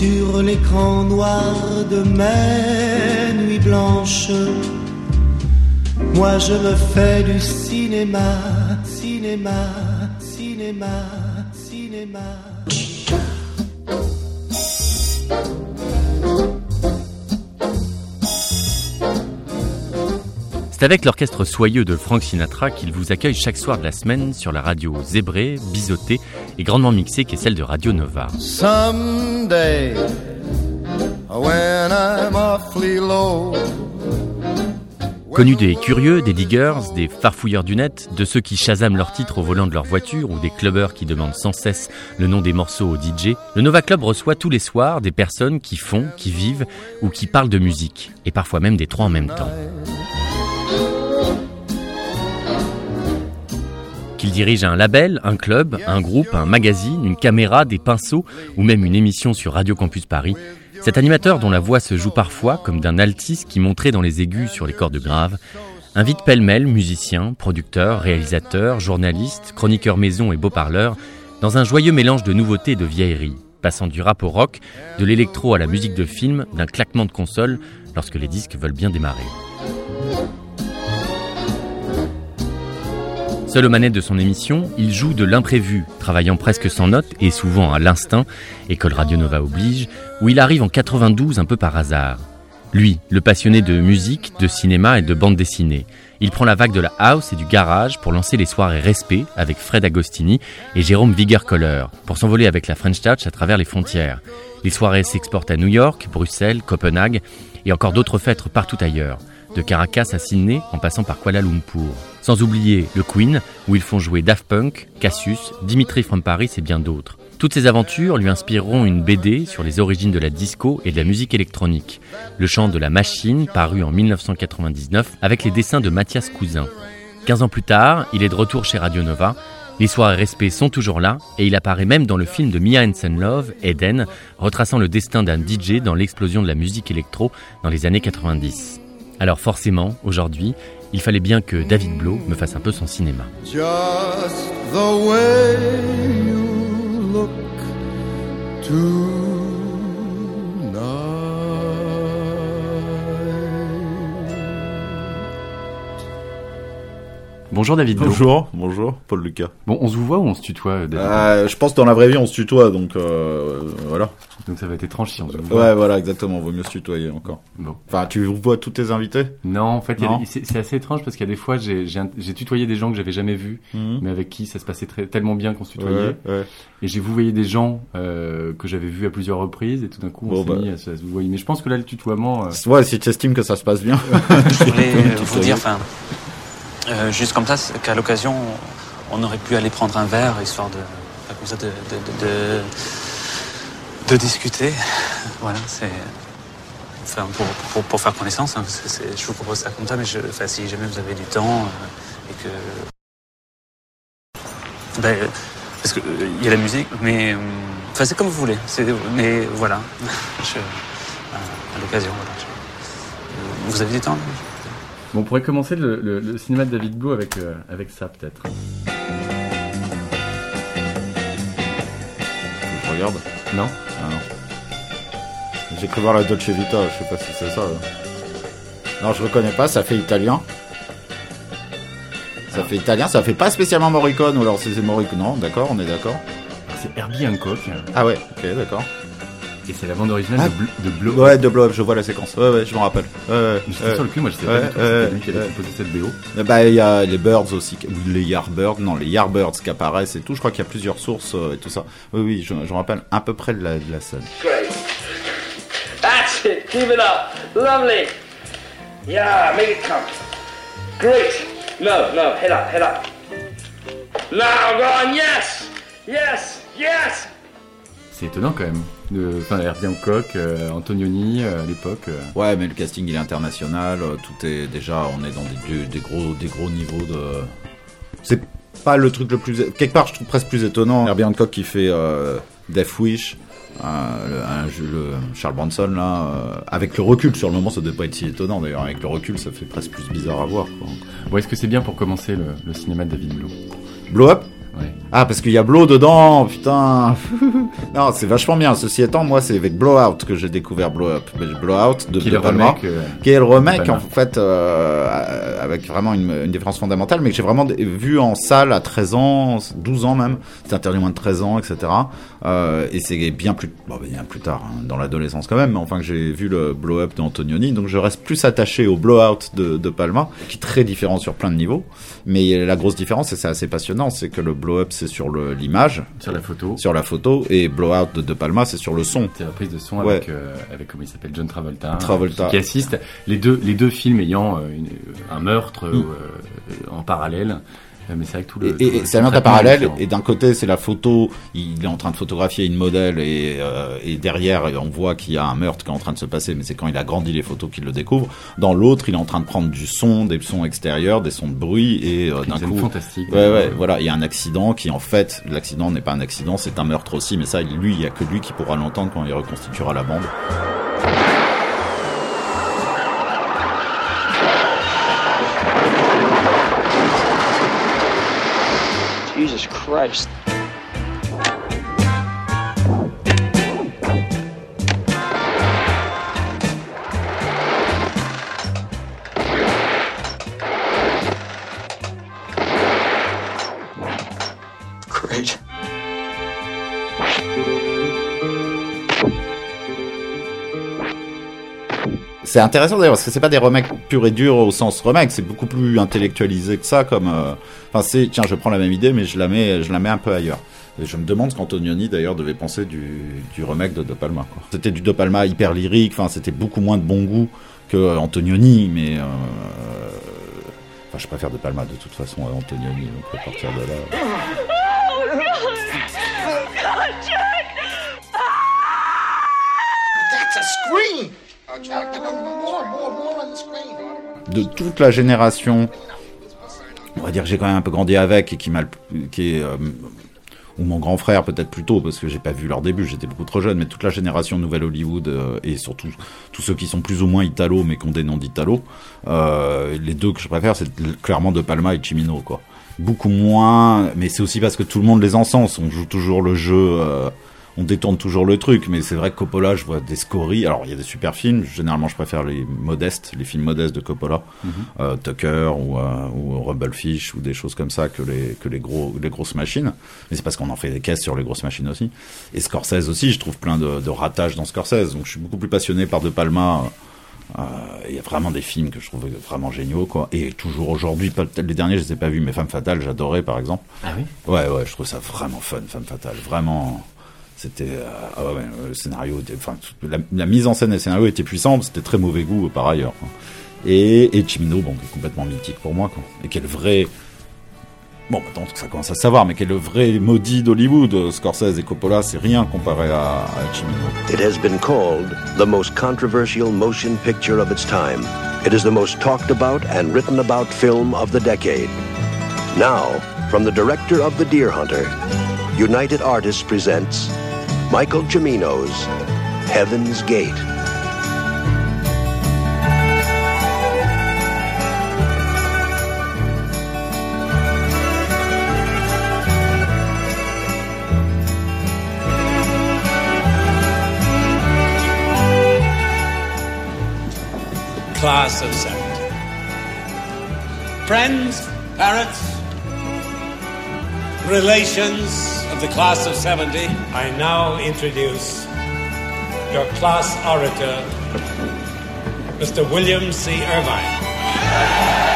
sur l'écran noir de mes nuits blanches. Moi je me fais du cinéma, cinéma, cinéma, cinéma. C'est avec l'orchestre soyeux de Frank Sinatra qu'il vous accueille chaque soir de la semaine sur la radio zébrée, biseautée et grandement mixée qui est celle de Radio Nova. Someday, when I'm awfully low. Connu des curieux, des diggers, des farfouilleurs du net, de ceux qui chasament leurs titres au volant de leur voiture ou des clubbers qui demandent sans cesse le nom des morceaux au DJ, le Nova Club reçoit tous les soirs des personnes qui font, qui vivent ou qui parlent de musique, et parfois même des trois en même temps. Qu'il dirige un label, un club, un groupe, un magazine, une caméra, des pinceaux ou même une émission sur Radio Campus Paris, cet animateur dont la voix se joue parfois comme d'un altis qui montrait dans les aigus sur les cordes graves, invite pêle-mêle musiciens, producteurs, réalisateurs, journalistes, chroniqueurs maison et beaux-parleurs dans un joyeux mélange de nouveautés et de vieilleries, passant du rap au rock, de l'électro à la musique de film, d'un claquement de console lorsque les disques veulent bien démarrer. Seul aux manettes de son émission, il joue de l'imprévu, travaillant presque sans notes et souvent à l'instinct, école Radio Nova oblige, où il arrive en 92 un peu par hasard. Lui, le passionné de musique, de cinéma et de bande dessinée. Il prend la vague de la house et du garage pour lancer les soirées Respect avec Fred Agostini et Jérôme Viger-Coller, pour s'envoler avec la French Touch à travers les frontières. Les soirées s'exportent à New York, Bruxelles, Copenhague et encore d'autres fêtes partout ailleurs de Caracas à Sydney en passant par Kuala Lumpur. Sans oublier le Queen, où ils font jouer Daft Punk, Cassius, Dimitri from Paris et bien d'autres. Toutes ces aventures lui inspireront une BD sur les origines de la disco et de la musique électronique, Le chant de la machine, paru en 1999 avec les dessins de Mathias Cousin. 15 ans plus tard, il est de retour chez Radio Nova. Les soirées respect sont toujours là et il apparaît même dans le film de Mia Hansen Love, Eden, retraçant le destin d'un DJ dans l'explosion de la musique électro dans les années 90. Alors forcément, aujourd'hui, il fallait bien que David Blow me fasse un peu son cinéma. Bonjour David. Bonjour, bonjour, Paul Lucas. Bon, on se vous voit ou on se tutoie David Euh, je pense que dans la vraie vie on se tutoie, donc euh, voilà. Donc ça va être étrange si on se voit. Ouais, voilà, exactement, vaut mieux se tutoyer encore. Bon. Enfin, tu vois tous tes invités? Non, en fait, c'est assez étrange parce qu'il y a des fois, j'ai tutoyé des gens que j'avais jamais vus, Mhm. mais avec qui ça se passait très, tellement bien qu'on se tutoyait. Ouais, ouais. Et j'ai vouvoyé des gens euh, que j'avais vus à plusieurs reprises et tout d'un coup on Bon, s'est bah. mis à se vouvoyer. Mais je pense que là le tutoiement, euh, Ouais, si tu estimes que ça se passe bien. Je voulais euh, vous dire, enfin, euh, juste comme ça, qu'à l'occasion, on aurait pu aller prendre un verre, histoire de, comme ça, de, de, discuter. Voilà, c'est, enfin, pour, pour, faire connaissance. hein, je vous propose ça comme ça, mais je, si jamais vous avez du temps euh, et que, ben, euh, parce que euh, y a la musique, mais, enfin, c'est comme vous voulez. Mais voilà, à, l'occasion, voilà. vous avez du temps bon, on pourrait commencer le, le- le cinéma de David Blow avec euh, avec ça peut-être. Je regarde. Non Ah non. J'ai cru voir la Dolce Vita, je sais pas si c'est ça. là. Non, je reconnais pas, ça fait italien. Ça fait italien, ça fait pas spécialement Morricone, ou alors c'est c'est Morricone. Non, d'accord, on est d'accord. C'est Herbie Hancock Ah ouais, ok, d'accord. Et c'est la bande originale Ah. de, Bl- de Blow. Ouais, de blow up, je vois la séquence. Ouais, ouais, je me rappelle. Ouais, ouais, J'étais sur le cul, moi je sais Ouais, pas du tout c'était lui qui avait composé cette BO. Eh Bah, il y a les Birds aussi, ou les Yardbirds, non, les Yardbirds qui apparaissent et tout. Je crois qu'il y a plusieurs sources euh, et tout ça. Oui, oui, je, je me rappelle à peu près de la, de la scène. Great. That's it. Keep it up. Lovely. Yeah, make it count. Great. No, no, head up, head up. Now, go on. Yes, yes, yes. C'est étonnant quand même. De- Enfin, Herbie Hancock, euh, Antonioni euh, à l'époque. euh. Ouais, mais le casting il est international. Tout est déjà, on est dans des, des gros, des gros niveaux de. C'est pas le truc le plus. Quelque part, je trouve presque plus étonnant. Herbie Hancock qui fait euh, Death Wish. euh, le- le Charles Bronson là, euh, avec le recul sur le moment, ça devait pas être si étonnant d'ailleurs. Avec le recul, ça fait presque plus bizarre à voir. Quoi. Bon, est-ce que c'est bien pour commencer le, le cinéma de David Blow? Blow Up? Ouais. Ah, parce qu'il y a Blow dedans, putain. non, c'est vachement bien. Ceci étant, moi, c'est avec Blowout que j'ai découvert Blow Up. Blowout de, Qui de Palma, euh, qui est le remake, Palma. en fait, euh, avec vraiment une, une différence fondamentale, mais que j'ai vraiment vu en salle à 13 ans, 12 ans même. C'est interdit moins de 13 ans, etc. Euh, et c'est bien plus, bon, bien plus tard, hein, dans l'adolescence quand même, mais enfin que j'ai vu le Blow Up d'Antonioni. Donc je reste plus attaché au Blowout de, de Palma, qui est très différent sur plein de niveaux. Mais la grosse différence, et c'est assez passionnant, c'est que le Blow Up, c'est sur l'image, Sur la photo. sur la photo, et Blowout de, de Palma, c'est sur le son. C'est la prise de son Ouais. avec, euh, avec comment il s'appelle John Travolta, Travolta. qui, assiste. Les deux, les deux films ayant euh, une- un meurtre Mm. euh, en parallèle. Mais c'est tout le. Et, c'est un parallèle. différent. Et d'un côté, c'est la photo. Il est en train de photographier une modèle et, euh, et derrière, on voit qu'il y a un meurtre qui est en train de se passer. Mais c'est quand il a grandi les photos qu'il le découvre. Dans l'autre, il est en train de prendre du son, des sons extérieurs, des sons de bruit et euh, d'un coup. fantastique. Ouais, ouais, voilà, il y a un accident qui, en fait, l'accident n'est pas un accident, c'est un meurtre aussi, mais ça, lui, il y a que lui qui pourra l'entendre quand il reconstituera la bande. Jesus Christ. C'est intéressant d'ailleurs parce que c'est pas des remakes purs et durs au sens remake, c'est beaucoup plus intellectualisé que ça. Comme, euh, enfin, c'est tiens, je prends la même idée, mais je la mets, je la mets un peu ailleurs. Et je me demande ce qu'Antonioni d'ailleurs devait penser du, du remake de De Palma. C'était du De Palma hyper lyrique, enfin, c'était beaucoup moins de bon goût que euh, Antonioni, mais euh, enfin, je préfère De Palma de toute façon à Antonioni, donc à partir de là. That's a scream! Oh, Jack, more, more, more on the screen. De toute la génération, on va dire que j'ai quand même un peu grandi avec et qui m'a, euh, ou mon grand frère peut-être plutôt parce que j'ai pas vu leur début, j'étais beaucoup trop jeune, mais toute la génération Nouvelle Hollywood euh, et surtout tous ceux qui sont plus ou moins italo mais qui ont des noms d'italo, euh, les deux que je préfère c'est clairement De Palma et Cimino quoi. Beaucoup moins, mais c'est aussi parce que tout le monde les encense, on joue toujours le jeu. Euh, on détourne toujours le truc, mais c'est vrai que Coppola, je vois des scories. Alors, il y a des super films. Généralement, je préfère les modestes, les films modestes de Coppola, Euh, Tucker ou, euh, ou Rumblefish ou des choses comme ça que les que les gros les grosses machines. Mais c'est parce qu'on en fait des caisses sur les grosses machines aussi. Et Scorsese aussi, je trouve plein de, de ratages dans Scorsese. Donc, je suis beaucoup plus passionné par De Palma. Euh, Il y a vraiment des films que je trouve vraiment géniaux, quoi. Et toujours aujourd'hui, pas- les derniers, je les ai pas vus, mais Femme Fatale, j'adorais, par exemple. Ah oui? Ouais, ouais, je trouve ça vraiment fun, Femme Fatale. Vraiment, c'était, euh, ah ouais, le scénario, était- enfin, la, la mise en scène et le scénario étaient puissants, c'était très mauvais goût euh, par ailleurs. quoi. Et, et Chimino, bon, qui est complètement mythique pour moi, quoi. Et quel vrai, bon, maintenant ça commence à savoir, mais quel vrai maudit d'Hollywood, euh, Scorsese et Coppola, c'est rien comparé à, à Chimino. It has been called the most controversial motion picture of its time. It is the most talked about and written about film of the decade. Now, from the director of The Deer Hunter, United Artists presents Michael Cimino's Heaven's Gate. class of 70. Friends, parents, relations of the class of 70, I now introduce your class orator, Mr. William C. Irvine.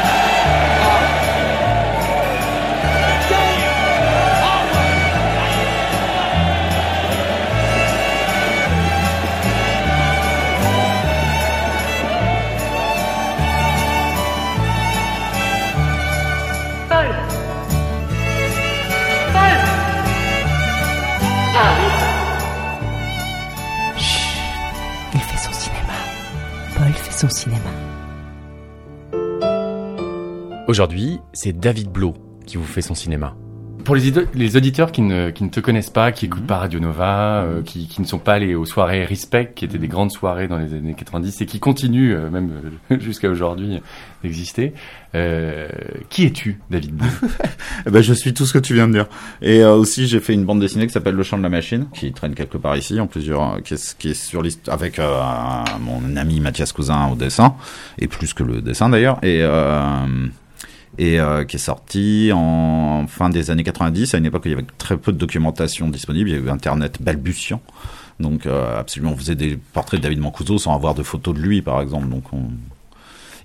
Aujourd'hui, c'est David Blo qui vous fait son cinéma. Pour les, les auditeurs qui ne, qui ne te connaissent pas, qui écoutent pas Radio Nova, euh, qui, qui ne sont pas allés aux soirées Respect, qui étaient des grandes soirées dans les années 90 et qui continuent euh, même euh, jusqu'à aujourd'hui d'exister, euh, qui es-tu, David eh ben, Je suis tout ce que tu viens de dire. Et aussi, j'ai fait une bande dessinée qui s'appelle Le Chant de la Machine, qui traîne quelque part ici, en plusieurs, qui est, qui est sur liste avec mon ami Mathias Cousin au dessin, et plus que le dessin d'ailleurs. Et et euh, qui est sorti en fin des années 90, à une époque où il y avait très peu de documentation disponible, il y avait Internet balbutiant. Donc euh, absolument, on faisait des portraits de David Mancuso sans avoir de photos de lui, par exemple. Donc on...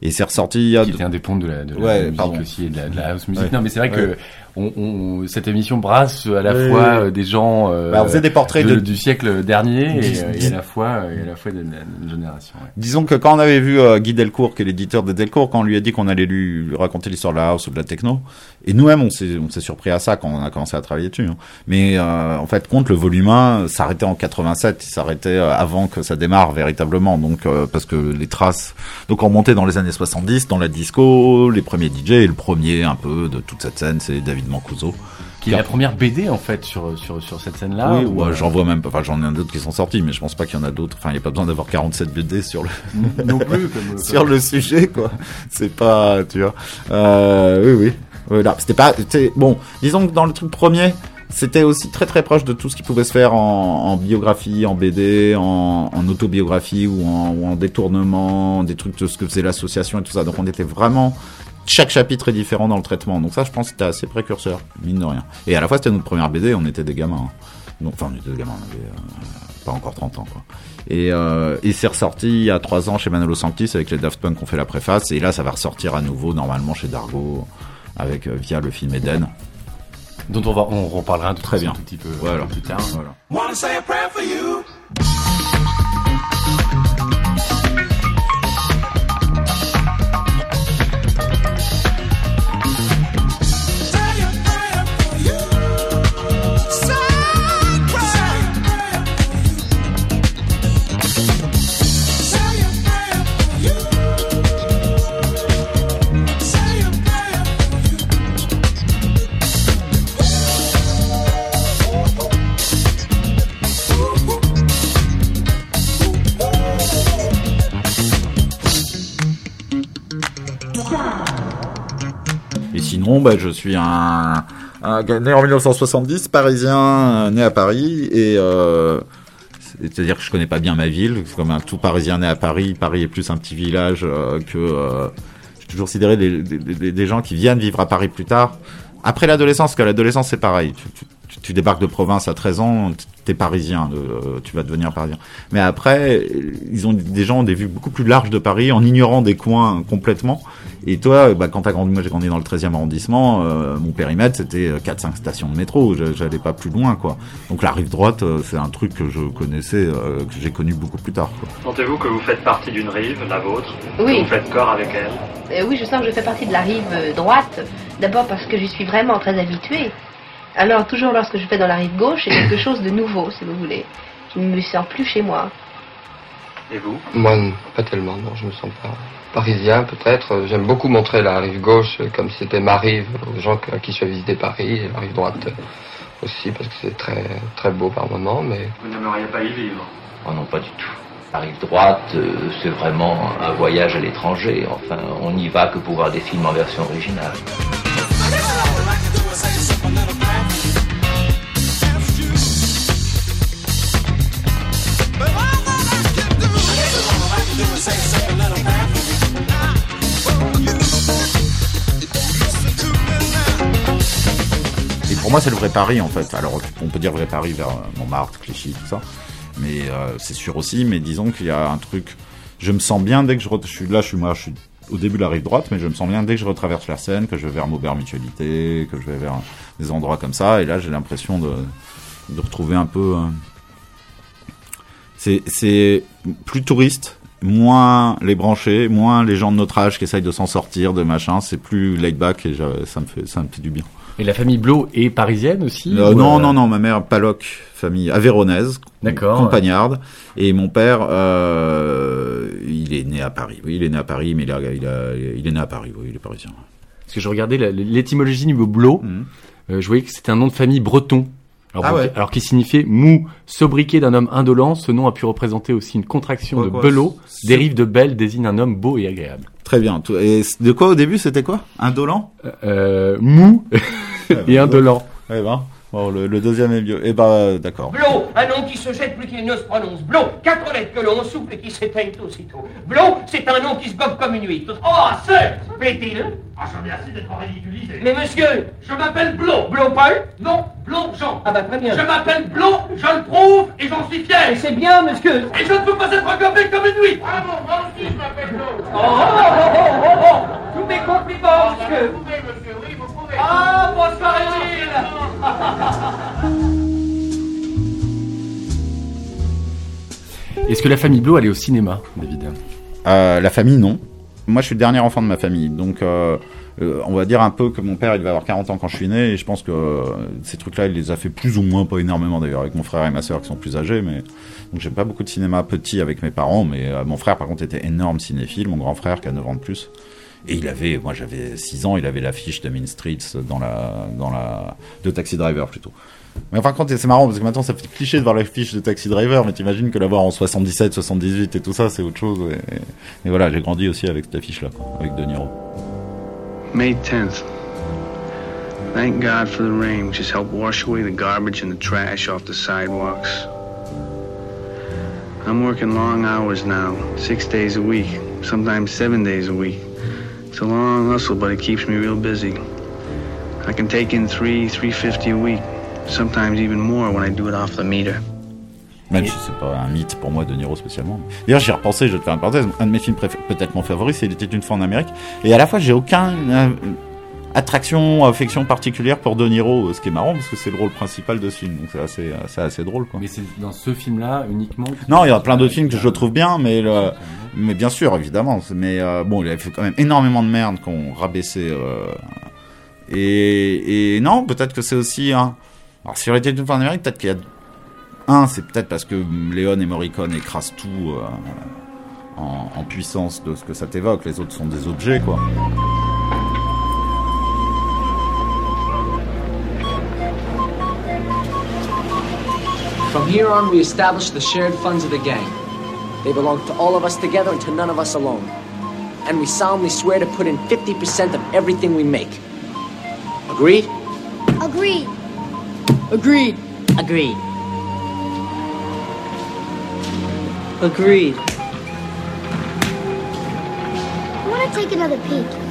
Et c'est ressorti il y a... Qui était un des ponts de la, de la musique aussi, et de la, house music. Non, mais c'est vrai que on, on, cette émission brasse à la fois euh, des gens euh, bah, on faisait des portraits de, du siècle dernier et, euh, et, à la fois et à la fois d'une génération. Ouais. Disons que quand on avait vu euh, Guy Delcourt, qui est l'éditeur de Delcourt, quand on lui a dit qu'on allait lui, raconter l'histoire de la house ou de la techno, et nous-mêmes on s'est on s'est surpris à ça quand on a commencé à travailler dessus. Hein. Mais en fait, compte le volume 1 s'arrêtait en 87, il s'arrêtait avant que ça démarre véritablement. Donc parce que les traces, donc on montait dans les années 70, dans la disco, les premiers DJ et le premier un peu de toute cette scène, c'est David Mancuso. Qui est la première BD en fait sur sur sur cette scène-là. Oui, ouais, j'en vois même pas. Enfin, j'en ai un d'autres qui sont sortis, mais je pense pas qu'il y en a d'autres. Enfin, il y a pas besoin d'avoir 47 BD sur le non plus comme, sur le sujet quoi. C'est pas, tu vois. Euh, oui, oui. Voilà. C'était pas. Bon, disons que dans le truc premier, c'était aussi très très proche de tout ce qui pouvait se faire en, en biographie, en BD, en, en autobiographie ou en, ou en, détournement, des trucs de ce que faisait l'association et tout ça. Donc on était vraiment chaque chapitre est différent dans le traitement. Donc ça, je pense que c'était assez précurseur, mine de rien. Et à la fois, c'était notre première BD, on était des gamins. Hein. Donc, enfin, on était des gamins, on avait euh, pas encore 30 ans, quoi. Et, euh, et c'est ressorti il y a 3 ans chez Manolo Sanctis avec les Daft Punk qui ont fait la préface. Et là, ça va ressortir à nouveau, normalement, chez Dargo, avec, euh, via le film Eden. Dont on, va, on reparlera Très bien. un tout petit peu voilà. plus tard. Voilà. Bah, je suis un, né en 1970, parisien, euh, né à Paris, et euh, c'est-à-dire que je connais pas bien ma ville, comme un tout parisien né à Paris. Paris est plus un petit village euh, que j'ai toujours considéré des, gens qui viennent vivre à Paris plus tard. Après l'adolescence, que l'adolescence c'est pareil. Tu, débarques de province à 13 ans, t'es parisien, de, tu vas devenir parisien. Mais après, ils ont des gens ont des vues beaucoup plus larges de Paris en ignorant des coins complètement. Et toi, bah, quand t'as grandi, moi j'ai grandi dans le 13e arrondissement, euh, mon périmètre c'était 4-5 stations de métro, j'allais pas plus loin quoi. Donc la rive droite, euh, c'est un truc que je connaissais, euh, que j'ai connu beaucoup plus tard. Sentez-vous que vous faites partie d'une rive, la vôtre Oui. Que vous faites corps avec elle? Oui, je sens que je fais partie de la rive droite, d'abord parce que j'y suis vraiment très habituée. Alors toujours lorsque je fais dans la rive gauche, c'est quelque chose de nouveau, si vous voulez. Je ne me sens plus chez moi. Et vous? Moi, pas tellement, non, je me sens pas parisien peut-être. J'aime beaucoup montrer la rive gauche comme si c'était ma rive aux gens à qui je fais visiter Paris et la rive droite aussi parce que c'est très très beau par moments. Mais vous n'aimeriez pas y vivre? Oh non, pas du tout. La rive droite, euh, c'est vraiment un voyage à l'étranger. Enfin, on n'y va que pour voir des films en version originale. Moi, c'est le vrai Paris, en fait. Alors, on peut dire vrai Paris vers Montmartre, Clichy, tout ça. Mais euh, c'est sûr aussi, mais disons qu'il y a un truc... Je me sens bien dès que je, suis là, je suis moi, je suis au début de la rive droite, mais je me sens bien dès que je retraverse la Seine, que je vais vers Maubert Mutualité, que je vais vers des endroits comme ça. Et là, j'ai l'impression de, de retrouver un peu... Euh... C'est plus touriste, moins les branchés, moins les gens de notre âge qui essayent de s'en sortir, de machin. C'est plus laid back et ça me fait, ça me fait du bien. Et la famille Blo est parisienne aussi euh, Non, euh... non, non, ma mère Paloc, famille avéronaise, campagnarde, et mon père, euh, il est né à Paris. Oui, il est né à Paris, mais il, a, il, a, il est né à Paris. Oui, il est parisien. Parce que je regardais l'étymologie du mot Blo. Mmh. euh, je voyais que c'était un nom de famille breton. Alors, Ah ouais. alors qui signifiait mou, sobriquet d'un homme indolent, ce nom a pu représenter aussi une contraction Quoi, de quoi, belot, dérive de belle, désigne un homme beau et agréable. Très bien. Et de quoi au début c'était quoi? Indolent? Euh, mou et indolent. Eh ben, bon, le, le deuxième est mieux. Eh ben, d'accord. Blot, un nom qui se jette plus qu'il ne se prononce. Blot, quatre lettres que l'on souffle et qui s'éteignent aussitôt. Blot, c'est un nom qui se gobe comme une huître. Oh, c'est Plaît-il? Ah, j'en ai assez d'être ridiculisé. Mais monsieur, Je m'appelle Blot. Blot Paul? Non, Blot Jean. Ah bah très bien. Je m'appelle Blot, je le prouve et j'en suis fier. Et c'est bien, monsieur. Et je ne peux pas être gobé comme une huître. Ah bon, moi aussi je m'appelle Blot. Oh, oh, oh, oh, oh, oh. Tous mes compliments, monsieur. Vous pouvez, monsieur, oui, vous. Ah. Est-ce que la famille Blo allait au cinéma, David Euh, la famille, non. Moi, je suis le dernier enfant de ma famille. Donc, euh, euh, on va dire un peu que mon père, il va avoir 40 ans quand je suis né. Et je pense que ces trucs-là, il les a fait plus ou moins, pas énormément d'ailleurs, avec mon frère et ma sœur qui sont plus âgés. Mais Donc, j'ai pas beaucoup de cinéma petit avec mes parents. Mais mon frère, par contre, était énorme cinéphile. Mon grand frère, qui a 9 ans de plus. Et il avait, moi j'avais 6 ans, il avait l'affiche de Mean Streets dans la, dans la, de Taxi Driver plutôt. Mais enfin, quand c'est marrant parce que maintenant ça fait cliché de voir l'affiche de Taxi Driver, mais t'imagines que l'avoir en 77, 78 et tout ça, c'est autre chose. Et, et- et voilà, j'ai grandi aussi avec cette affiche-là, avec De Niro. May 10th. Thank God for the rain, which has helped wash away the garbage and the trash off the sidewalks. I'm working long hours now, six days a week, sometimes seven days a week. It's a long hustle, but it keeps me real busy. I can take in three, three fifty a week, sometimes even more when I do it off the meter. Même si c'est pas un mythe pour moi, De Niro spécialement. D'ailleurs, j'y repensé, je vais te faire une parenthèse. Un de mes films peut-être mon favori, c'est Il était une fois en Amérique. Et à la fois, j'ai aucun euh, attraction, affection particulière pour De Niro, ce qui est marrant parce que c'est le rôle principal de ce film. Donc c'est assez, euh, c'est assez drôle, quoi. Mais c'est dans ce film-là uniquement. Non, il y a plein d'autres films que je trouve bien, mais le, mais bien sûr, évidemment. Mais euh, bon, il avait fait quand même énormément de merde qu'on rabaissait. Euh, et, et non, peut-être que c'est aussi. Alors, sur les une fois en Amérique, peut-être qu'il y a un, c'est peut-être parce que Léon et Morricone écrasent tout euh, en, en puissance de ce que ça t'évoque. Les autres sont des objets, quoi. From here on, we establish the shared funds of the gang. They belong to all of us together and to none of us alone. And we solemnly swear to put in 50% of everything we make. Agreed? Agreed. Agreed. Agreed. Agreed. I want to take another peek.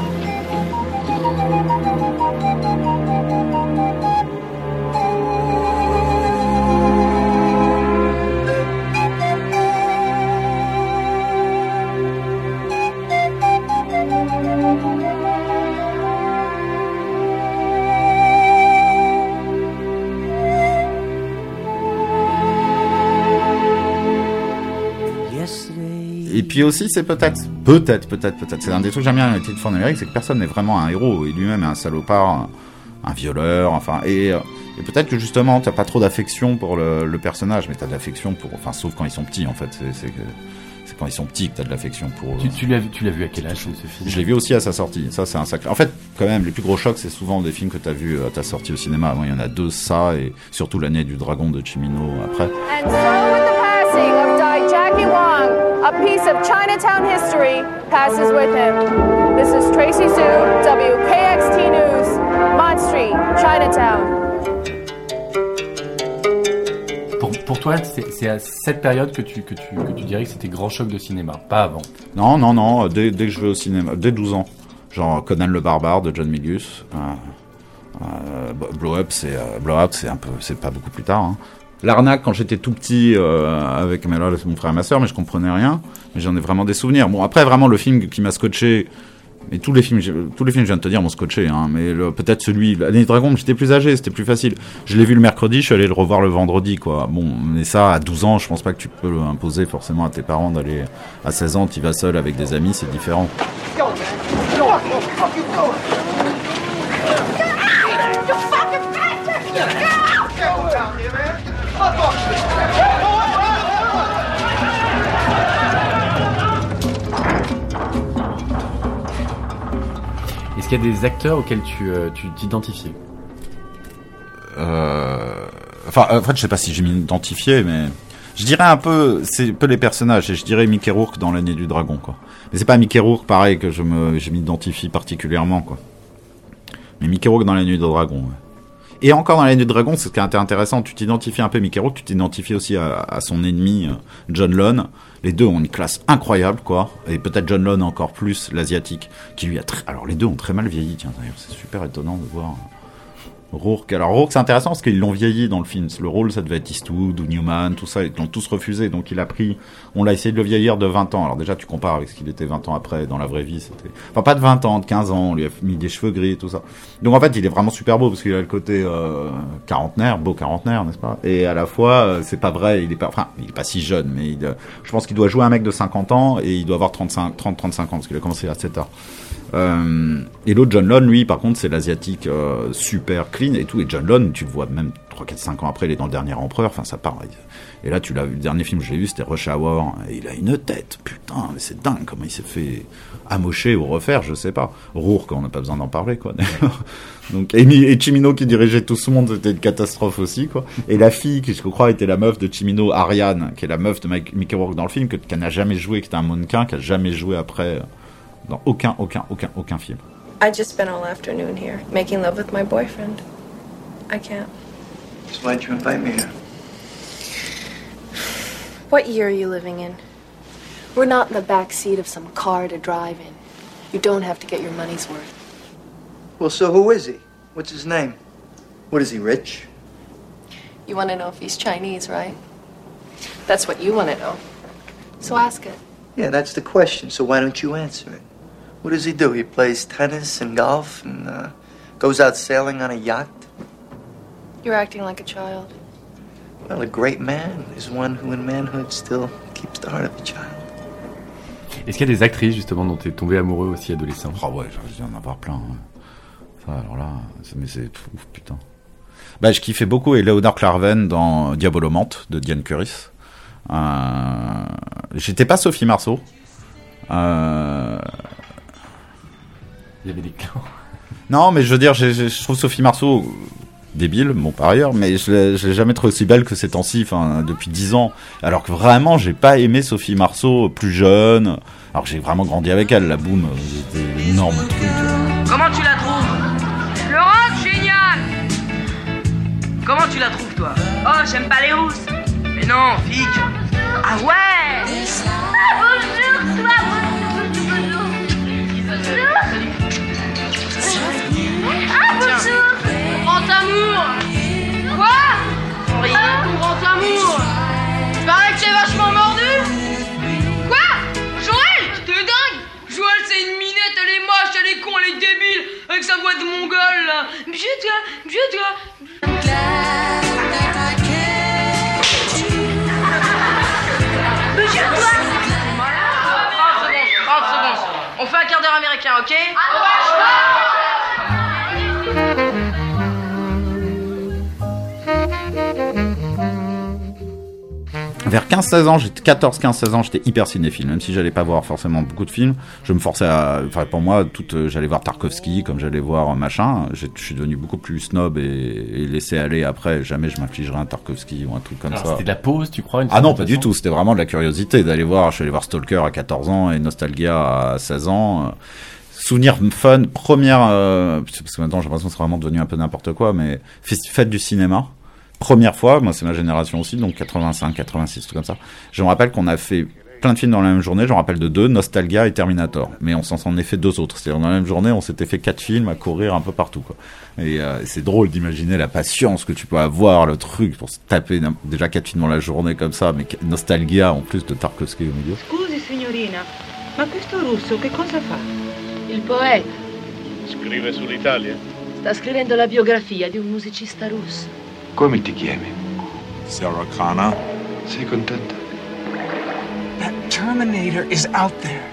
Et puis aussi, c'est peut-être, peut-être, peut-être, peut-être, c'est un des trucs que j'aime bien avec Petite fois en Amérique, c'est que personne n'est vraiment un héros, et lui-même est un salopard, un, un violeur, enfin, et, euh, et peut-être que justement, t'as pas trop d'affection pour le, le personnage, mais t'as de l'affection pour, enfin, sauf quand ils sont petits, en fait, c'est, c'est que, c'est quand ils sont petits que t'as de l'affection pour. Tu, tu l'as vu, tu l'as vu à quel âge ce film? Je l'ai vu aussi à sa sortie. Ça, c'est un sacré. En fait, quand même, les plus gros chocs, c'est souvent des films que t'as vu à ta sortie au cinéma. Moi, il y en a deux, ça, et surtout l'année du Dragon de Chimino après. And so, with the passing of Dai Jackie Wang, a piece of Chinatown history passes with him. This is Tracy Zhu, WKXT News, Mott Street, Chinatown. Pour, pour toi, c'est c'est à cette période que tu, que, tu, que tu dirais que c'était grand choc de cinéma, pas avant. Non, non, non, dès, dès que je vais au cinéma, dès 12 ans. Genre Conan le barbare de John Milius. Euh, euh, Blow Up, c'est euh, Blow Up, c'est un peu, c'est pas beaucoup plus tard. Hein. L'arnaque quand j'étais tout petit euh, avec mon frère et ma sœur, mais je comprenais rien. Mais j'en ai vraiment des souvenirs. Bon, après vraiment le film qui m'a scotché. Et tous les films, tous les films, je viens de te dire, m'ont scotché. Hein, mais peut-être celui, l'année des dragons, j'étais plus âgé, c'était plus facile. Je l'ai vu le mercredi, je suis allé le revoir le vendredi, quoi. Bon, mais ça, à 12 ans, je pense pas que tu peux imposer forcément à tes parents d'aller à 16 ans, tu vas seul avec des amis, c'est différent. Qu'il y a des acteurs auxquels tu euh, tu t'identifiais euh, enfin, en fait, je sais pas si j'ai m'identifié, mais je dirais un peu, c'est peu les personnages, et je dirais Mickey Rourke dans l'année du dragon, quoi. Mais c'est pas Mickey Rourke, pareil, que je me, je m'identifie particulièrement, quoi. Mais Mickey Rourke dans l'année du dragon, ouais. Et encore dans l'année du dragon, c'est ce qui est intéressant, tu t'identifies un peu Rourke, tu t'identifies aussi à, à, son ennemi, euh, John Lone. Les deux ont une classe incroyable, quoi. Et peut-être John Lone encore plus, l'asiatique, qui lui a très... Alors les deux ont très mal vieilli, tiens, d'ailleurs, c'est super étonnant de voir... Rourke. Alors Rourke, c'est intéressant parce qu'ils l'ont vieilli dans le film. Le rôle, ça devait être Eastwood ou Newman, tout ça. Ils l'ont tous refusé. Donc il a pris. On l'a essayé de le vieillir de 20 ans. Alors déjà, tu compares avec ce qu'il était 20 ans après dans la vraie vie. C'était. Enfin, pas de 20 ans, de 15 ans. On lui a mis des cheveux gris tout ça. Donc en fait, il est vraiment super beau parce qu'il a le côté euh, quarantenaire, beau quarantenaire, n'est-ce pas? Et à la fois, euh, c'est pas vrai. Il est pas. Enfin, il est pas si jeune, mais il, euh, je pense qu'il doit jouer un mec de 50 ans et il doit avoir 35, 30, 35 ans parce qu'il a commencé à 7 heures. Euh, et l'autre John Lone, lui, par contre, c'est l'asiatique euh, super clean et tout. Et John Lone, tu le vois même 3, 4, 5 ans après, il est dans le dernier empereur. Enfin, ça part. Et là, tu l'as vu, le dernier film que j'ai vu, c'était Rush Hour. Et il a une tête, putain, mais c'est dingue comment il s'est fait amocher ou refaire, je sais pas. Rourke, on n'a pas besoin d'en parler, quoi. Donc, et, et, Chimino qui dirigeait tout ce monde, c'était une catastrophe aussi, quoi. Et la fille, qui je crois était la meuf de Chimino, Ariane, qui est la meuf de Mickey Rourke dans le film, qui n'a jamais joué, qui était un mannequin, qui a jamais joué après dans aucun, aucun, aucun, aucun film. I just spent all afternoon here making love with my boyfriend. I can't. So why'd you invite me here? What year are you living in? We're not in the back seat of some car to drive in. You don't have to get your money's worth. Well, so who is he? What's his name? What is he, rich? You want to know if he's Chinese, right? That's what you want to know. So ask it. Yeah, that's the question. So why don't you answer it? What does he do? He plays tennis and golf and uh, goes out sailing on a yacht? You're acting like a child. Well, a great man is one who in manhood still keeps the heart of a child. Est-ce qu'il y a des actrices justement dont tu es tombé amoureux aussi adolescent? Ah ouais, j'ai en avoir plein. Ça, alors là, mais c'est ouf, putain. Bah, je kiffais beaucoup et Leonard Clarven dans Diabolomante de Diane Curis. Euh, J'étais pas Sophie Marceau. Euh... Il y avait des clans. Non, mais je veux dire, je, je trouve Sophie Marceau débile, bon par ailleurs, mais je l'ai jamais trouvé aussi belle que ces temps-ci, enfin depuis dix ans. Alors que vraiment, j'ai pas aimé Sophie Marceau plus jeune. Alors que j'ai vraiment grandi avec elle, la boum, c'était énorme truc. Comment tu la trouves? Florence, génial Comment tu la trouves toi? Oh, j'aime pas les rousses. Mais non, fille Ah ouais Ah amour. Quoi? Rien, ton grand amour. Il paraît que c'est vachement mordu. Quoi? Joël T'es dingue Joël c'est une minette, elle est moche, elle est con, elle est débile Avec sa voix de mongole là. Bieux toi, bieux toi. On fait un quart d'heure américain, ok? Vers 15-16 ans, j'étais 14-15-16 ans, j'étais hyper cinéphile, même si j'allais pas voir forcément beaucoup de films. Je me forçais à, enfin pour moi, tout, euh, j'allais voir Tarkovsky, comme j'allais voir machin. Je suis devenu beaucoup plus snob et, et laissé aller après. Jamais je m'infligerais un Tarkovsky ou un truc comme Alors, ça. C'était de la pause, tu crois une Ah non, pas du tout. C'était vraiment de la curiosité d'aller voir. Je suis allé voir Stalker à 14 ans et Nostalgia à 16 ans. Souvenir fun, première, euh, parce que maintenant j'ai l'impression que c'est vraiment devenu un peu n'importe quoi, mais fête du cinéma. Première fois, moi c'est ma génération aussi, donc 85, 86, tout comme ça. Je me rappelle qu'on a fait plein de films dans la même journée, j'en rappelle de deux, Nostalgia et Terminator. Mais on s'en est fait deux autres. C'est-à-dire dans la même journée, on s'était fait quatre films à courir un peu partout. Quoi. Et euh, c'est drôle d'imaginer la patience que tu peux avoir, le truc, pour se taper déjà quatre films dans la journée comme ça, mais Nostalgia en plus de Tarkovsky au milieu. Scusi signorina, ma questo russo che cosa fa? Il poeta Scrive sull'Italia? sta scrivendo la biografia di un musicista russo. Come ti chiami? Sarah Connor. Sei contenta? That Terminator is out there.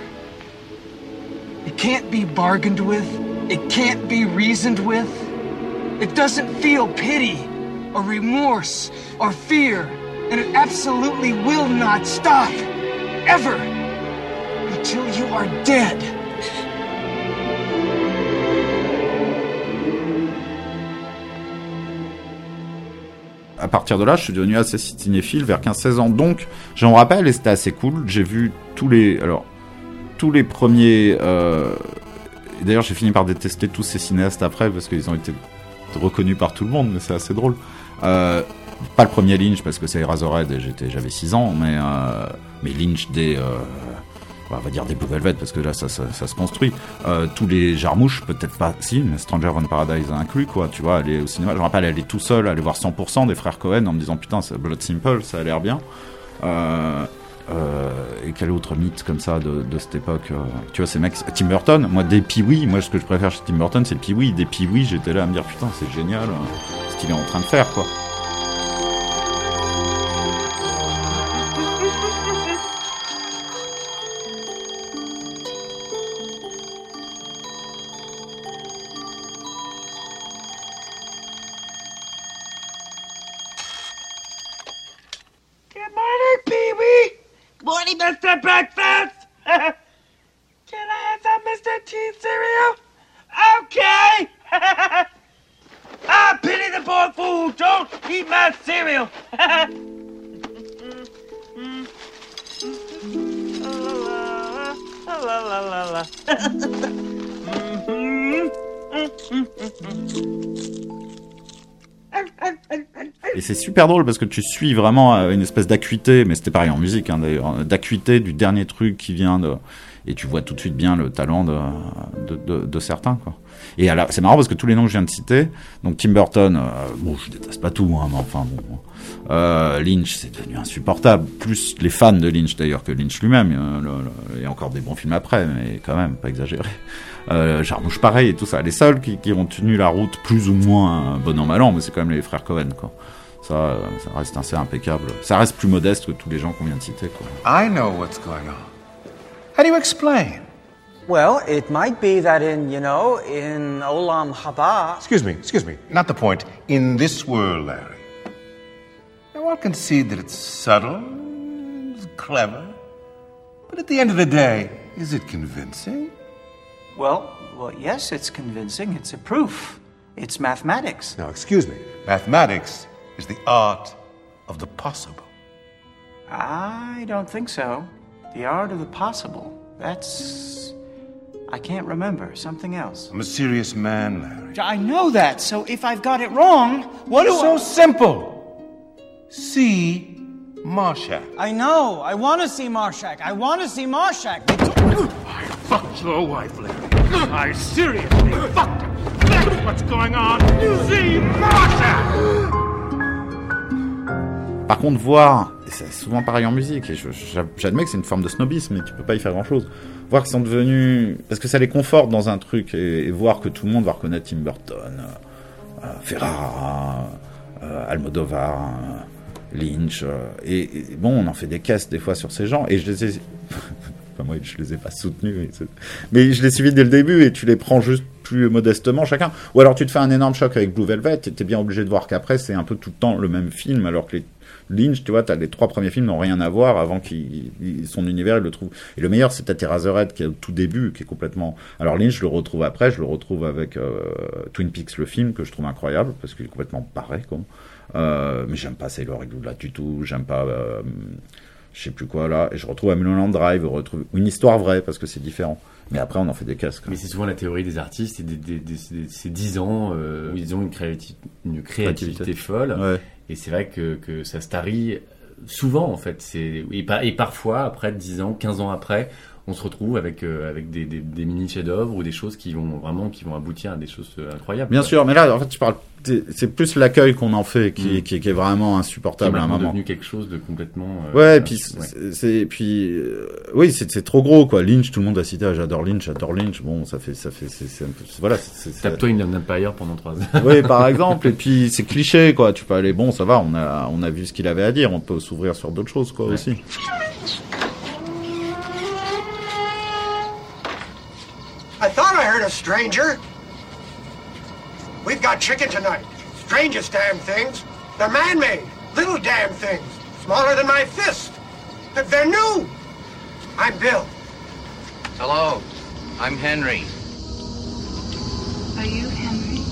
It can't be bargained with. It can't be reasoned with. It doesn't feel pity or remorse or fear. And it absolutely will not stop. Ever. Until you are dead. À partir de là, je suis devenu assez cinéphile vers 15-16 ans. Donc, j'en rappelle et c'était assez cool. J'ai vu tous les, alors, tous les premiers. Euh, D'ailleurs, j'ai fini par détester tous ces cinéastes après parce qu'ils ont été reconnus par tout le monde, mais c'est assez drôle. Euh, pas le premier Lynch parce que c'est Eraserhead et j'avais 6 ans, mais euh, mais Lynch des euh, on va dire des Blue Velvet parce que là ça, ça, se construit. Euh, tous les Jarmouches, peut-être pas si, mais Stranger on Paradise inclus quoi. Tu vois, aller au cinéma. Je me rappelle aller tout seul, aller voir 100% des frères Cohen en me disant putain c'est Blood Simple, ça a l'air bien. Euh, euh, et quel autre mythe comme ça de, de cette époque Tu vois, ces mecs, Tim Burton, moi des Pee-Wee, moi ce que je préfère chez Tim Burton c'est Pee-Wee. Des Pee-Wee, j'étais là à me dire putain c'est génial ce qu'il est en train de faire quoi. Super drôle parce que tu suis vraiment euh, une espèce d'acuité, mais c'était pareil en musique hein, d'ailleurs, d'acuité du dernier truc qui vient de. Et tu vois tout de suite bien le talent de, certains. Quoi. Et c'est marrant parce que tous les noms que je viens de citer, donc Tim Burton, euh, bon, je déteste pas tout, hein, mais enfin bon. Euh, Lynch, c'est devenu insupportable. Plus les fans de Lynch d'ailleurs que Lynch lui-même. Euh, Il y a encore des bons films après, mais quand même, pas exagéré. Euh, pareil et tout ça. Les seuls qui, qui ont tenu la route plus ou moins bon an mal an, mais c'est quand même les frères Cohen. Quoi. Ça, euh, ça reste assez impeccable. Ça reste plus modeste que tous les gens qu'on vient de citer. Quoi. I know what's going on. How do you explain? Well, it might be that in, you know, in Olam Haba. Excuse me, excuse me. Not the point. In this world, Larry. Now, I'll concede that it's subtle, it's clever, but at the end of the day, is it convincing? Well, well, yes, it's convincing. It's a proof. It's mathematics. Now, excuse me. Mathematics is the art of the possible. I don't think so. The art of the possible. That's. I can't remember. Something else. I'm a serious man, Larry. I know that, so if I've got it wrong, what do so I. simple. See Marshak. I know. I want to see Marshak. I want to see Marshak. I fucked your wife, Larry. I seriously fucked her. That's what's going on. See Marsha! Par contre, voir, et c'est souvent pareil en musique, et j'admets que c'est une forme de snobisme, mais tu peux pas y faire grand chose. Voir qu'ils sont devenus, parce que ça les conforte dans un truc, et, voir que tout le monde va reconnaître Tim Burton, euh, euh, Ferrara, euh, Almodovar, Lynch, et, bon, on en fait des caisses des fois sur ces gens, et je les ai, enfin moi je les ai pas soutenus, mais je les suivis dès le début, et tu les prends juste plus modestement chacun. Ou alors tu te fais un énorme choc avec Blue Velvet, et t'es bien obligé de voir qu'après c'est un peu tout le temps le même film, alors que les Lynch, tu vois, t'as les trois premiers films n'ont rien à voir avant qu'il il- son univers il le trouve. Et le meilleur, c'est peut-être Eraserhead qui est au tout début, qui est complètement. Alors Lynch, je le retrouve après, je le retrouve avec euh, Twin Peaks le film que je trouve incroyable parce qu'il est complètement pareil, quoi. Euh, mais j'aime pas Sailor et là du tout, j'aime pas. Euh, je sais plus quoi là, et je retrouve à Mulholland Drive, je retrouve une histoire vraie parce que c'est différent. Mais après, on en fait des casques. Mais c'est souvent la théorie des artistes, c'est des, des, des- ces 10 ans euh, où ils ont une créativité Créativité. folle. Ouais. Et c'est vrai que, ça se tarit souvent, en fait. Et, et parfois, après 10 ans, 15 ans après, on se retrouve avec, euh, avec des, des, des mini chefs-d'œuvre ou des choses qui vont vraiment qui vont aboutir à des choses euh, incroyables. Bien sûr, mais là, en fait, je parle. c'est- C'est plus l'accueil qu'on en fait qui, Mm. qui, qui est vraiment est insupportable à un moment. devenu quelque chose de complètement. euh, Ouais, et puis ouais. c'est- puis euh, oui, c'est c'est trop gros quoi. Lynch, tout le monde a cité, ah, j'adore Lynch, j'adore Lynch. Bon, ça fait ça fait c'est c'est un peu voilà, c'est c'est- Tape-toi une Empire pendant 3 heures. Oui, par exemple, et puis c'est cliché quoi. Tu peux aller bon, ça va, on a on a vu ce qu'il avait à dire, on peut s'ouvrir sur d'autres choses quoi aussi. I thought I heard a stranger. We've got chicken tonight. Strangest damn things. They're man-made. Little damn things. Smaller than my fist. They're- They're new. I'm Bill. Hello, I'm Henry. Are you Henry?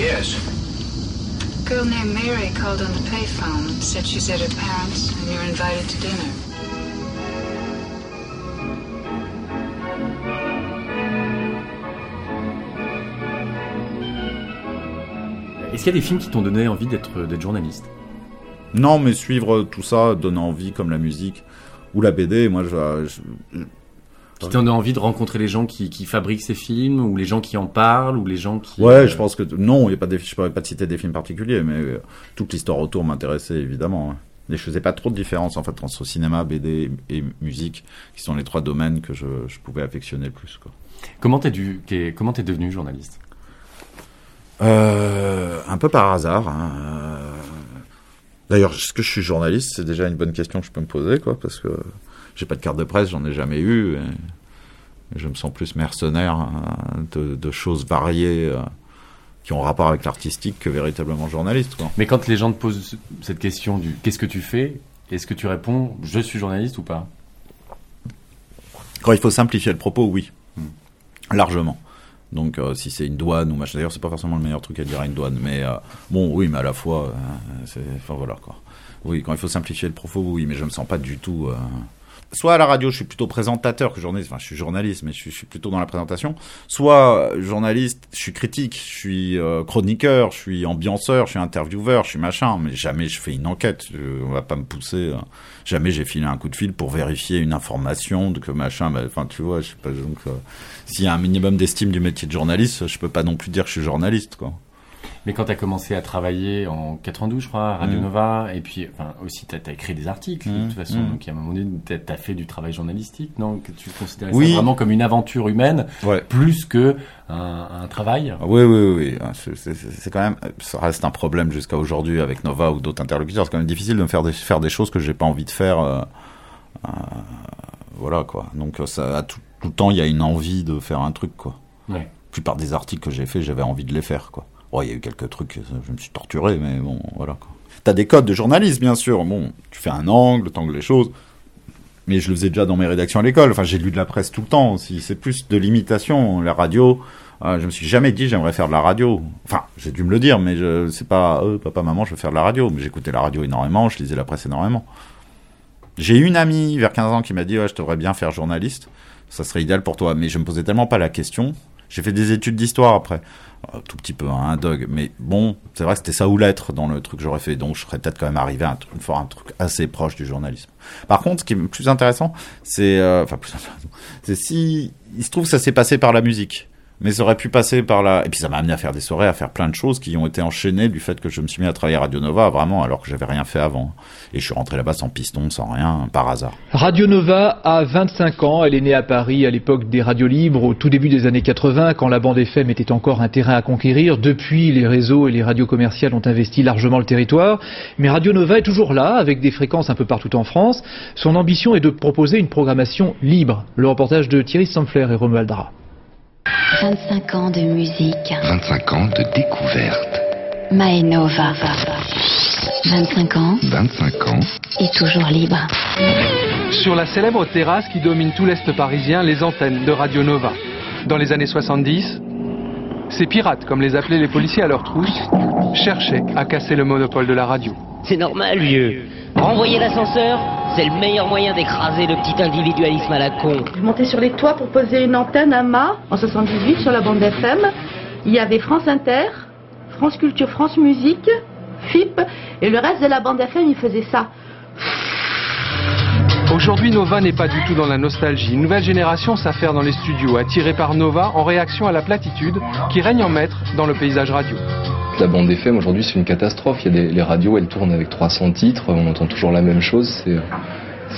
Yes. A girl named Mary called on the payphone, and said she's at her parents', and you're invited to dinner. Est-ce qu'il y a des films qui t'ont donné envie d'être journaliste? Non, mais suivre tout ça donne envie, comme la musique ou la BD. Moi, je, je- Qui t'en donne envie de rencontrer les gens qui, qui fabriquent ces films, ou les gens qui en parlent, ou les gens qui... Ouais, euh, je pense que non, il y a pas des, je pourrais pas te citer des films particuliers, mais euh, toute l'histoire autour m'intéressait évidemment. hein. Et je faisais pas trop de différence en fait entre cinéma, BD et musique, qui sont les trois domaines que je, je pouvais affectionner le plus. Quoi. Comment t'es du... qu'est- comment t'es devenu journaliste? Euh, un peu par hasard. hein, euh. D'ailleurs, est-ce que je suis journaliste? C'est déjà une bonne question que je peux me poser, quoi, parce que j'ai pas de carte de presse, j'en ai jamais eu. Et, je me sens plus mercenaire hein, de, de choses variées euh, qui ont rapport avec l'artistique que véritablement journaliste. Quoi. Mais quand les gens te posent cette question du qu'est-ce que tu fais, est-ce que tu réponds je suis journaliste ou pas? Quand il faut simplifier le propos, oui, largement. Donc, euh, si c'est une douane ou machin, d'ailleurs, c'est pas forcément le meilleur truc à dire à une douane, mais euh, bon, oui, mais à la fois, euh, enfin voilà quoi. Oui, quand il faut simplifier le propos, oui, mais je me sens pas du tout. euh, Soit à la radio, je suis plutôt présentateur que journaliste. Enfin, je suis journaliste, mais je suis, plutôt dans la présentation. Soit journaliste, je suis critique, je suis euh, chroniqueur, je suis ambianceur, je suis intervieweur, je suis machin. Mais jamais je fais une enquête. Je- on va pas me pousser. euh, jamais j'ai filé un coup de fil pour vérifier une information de que machin. Enfin, tu vois, je sais pas. Donc, euh, s'il y a un minimum d'estime du métier de journaliste, je peux pas non plus dire que je suis journaliste, quoi. Mais quand tu as commencé à travailler en 92, je crois, à Radio Mm. Nova, et puis enfin, aussi tu as, écrit des articles, de Mm, toute façon, mm. donc à un moment donné, tu as, fait du travail journalistique, non Que tu considérais Oui. ça vraiment comme une aventure humaine, Ouais. plus que un, un travail? Oui, oui, oui. C'est- quand même, ça reste un problème jusqu'à aujourd'hui avec Nova ou d'autres interlocuteurs. C'est quand même difficile de me faire des, faire des choses que j'ai pas envie de faire. euh, euh, voilà, quoi. Donc, ça, à tout, tout le temps, il y a une envie de faire un truc, quoi. Ouais. La plupart des articles que j'ai fait, j'avais envie de les faire, quoi. Il y a eu quelques trucs, je me suis torturé, mais bon, voilà. T'as des codes de journalisme, bien sûr. Bon, tu fais un angle, t'angles les choses. Mais je le faisais déjà dans mes rédactions à l'école. Enfin, j'ai lu de la presse tout le temps aussi. C'est plus de l'imitation. La radio, euh, je me suis jamais dit j'aimerais faire de la radio. Enfin, j'ai dû me le dire, mais je c'est pas euh, papa, maman, je veux faire de la radio. Mais j'écoutais la radio énormément, je lisais la presse énormément. J'ai une amie vers 15 ans qui m'a dit ouais, je devrais bien faire journaliste. Ça serait idéal pour toi. Mais je me posais tellement pas la question. J'ai fait des études d'histoire après. Euh, tout petit peu, hein, un dog. Mais bon, c'est vrai que c'était ça ou l'être dans le truc que j'aurais fait. Donc, je serais peut-être quand même arrivé à un truc, un truc assez proche du journalisme. Par contre, ce qui est plus intéressant, c'est, euh, enfin, plus intéressant, c'est si, il se trouve que ça s'est passé par la musique. Mais ça aurait pu passer par la, et puis ça m'a amené à faire des soirées, à faire plein de choses qui ont été enchaînées du fait que je me suis mis à travailler à Radio Nova, vraiment, alors que j'avais rien fait avant. Et je suis rentré là-bas sans piston, sans rien, par hasard. Radio Nova a 25 ans. Elle est née à Paris à l'époque des radios libres, au tout début des années 80, quand la bande FM était encore un terrain à conquérir. Depuis, les réseaux et les radios commerciales ont investi largement le territoire. Mais Radio Nova est toujours là, avec des fréquences un peu partout en France. Son ambition est de proposer une programmation libre. Le reportage de Thierry Samfler et Romuald Dara. 25 ans de musique. 25 ans de découverte. Maenova. 25 ans 25 ans. et toujours libre. Sur la célèbre terrasse qui domine tout l'Est parisien, les antennes de Radio Nova. Dans les années 70, ces pirates, comme les appelaient les policiers à leur trousse, cherchaient à casser le monopole de la radio. C'est normal, vieux. Renvoyer l'ascenseur, c'est le meilleur moyen d'écraser le petit individualisme à la con. Je montais sur les toits pour poser une antenne à mât en 78 sur la bande FM. Il y avait France Inter, France Culture, France Musique, FIP et le reste de la bande FM, il faisait ça. Aujourd'hui, Nova n'est pas du tout dans la nostalgie. Une nouvelle génération s'affaire dans les studios, attirée par Nova en réaction à la platitude qui règne en maître dans le paysage radio. La bande FM aujourd'hui c'est une catastrophe. Il y a les radios elles tournent avec 300 titres, on entend toujours la même chose. C'est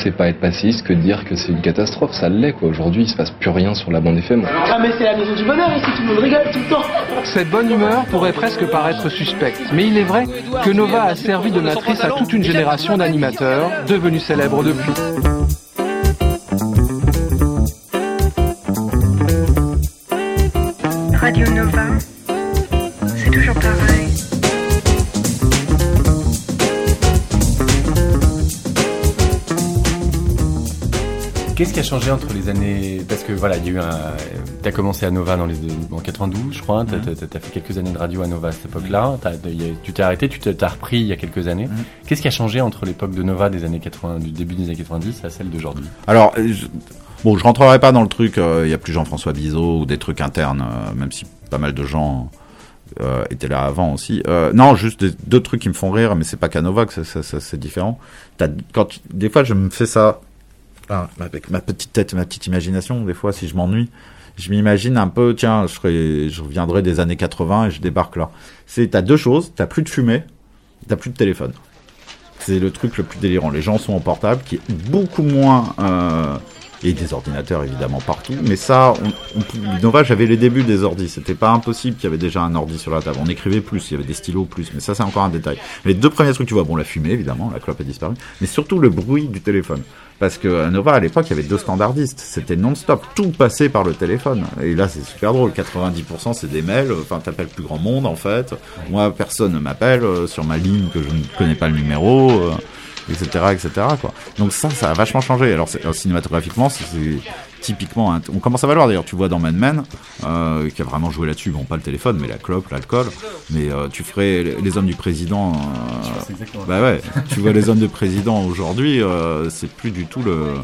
c'est pas être passiste que de dire que c'est une catastrophe, ça l'est quoi. Aujourd'hui il se passe plus rien sur la bande FM. Ah mais c'est la maison du bonheur ici, tout le monde rigole tout le temps. Cette bonne humeur pourrait presque paraître suspecte, mais il est vrai que Nova a servi de matrice à toute une génération d'animateurs devenus célèbres depuis. Radio Nova, c'est toujours pareil. Qu'est-ce qui a changé entre les années Parce que voilà, il y a eu un. T'as commencé à Nova dans les en 92, je crois. T'as Mhm. as, fait quelques années de radio à Nova à cette époque-là. A- Tu t'es arrêté, tu t'es t'as repris il y a quelques années. Mhm. Qu'est-ce qui a changé entre l'époque de Nova des années 80, du début des années 90 à celle d'aujourd'hui? Alors, euh, je- bon, je rentrerai pas dans le truc. euh, Il y a plus Jean-François Bizot ou des trucs internes, euh, même si pas mal de gens euh, étaient là avant aussi. Euh, non, juste des- deux trucs qui me font rire, mais c'est pas Canova que ça, ça- ça- c'est différent. Quand des fois, je me fais ça avec ma petite tête, ma petite imagination. Des fois, si je m'ennuie, je m'imagine un peu. Tiens, je, serais, je reviendrai des années 80 et je débarque là. C'est t'as deux choses. T'as plus de fumée, t'as plus de téléphone. C'est le truc le plus délirant. Les gens sont en portable, qui est beaucoup moins. Euh, et des ordinateurs évidemment partout. Mais ça, on, on, Nova, j'avais les débuts des ordis. C'était pas impossible qu'il y avait déjà un ordi sur la table. On écrivait plus, il y avait des stylos plus. Mais ça, c'est encore un détail. Les deux premiers trucs, tu vois, bon, la fumée évidemment, la clope a disparu, mais surtout le bruit du téléphone. Parce que à Nova, à l'époque, il y avait deux standardistes. C'était non-stop. Tout passait par le téléphone. Et là, c'est super drôle. 90% c'est des mails. Enfin, t'appelles plus grand monde, en fait. Moi, personne ne m'appelle euh, sur ma ligne que je ne connais pas le numéro. Etc etc quoi donc ça ça a vachement changé alors euh, cinématographiquement c'est typiquement un- on commence à valoir d'ailleurs tu vois dans Mad Men euh, qui a vraiment joué là-dessus bon pas le téléphone mais la clope l'alcool mais euh, tu ferais les- hommes du président euh, bah ouais tu vois les hommes du président aujourd'hui c'est plus du tout le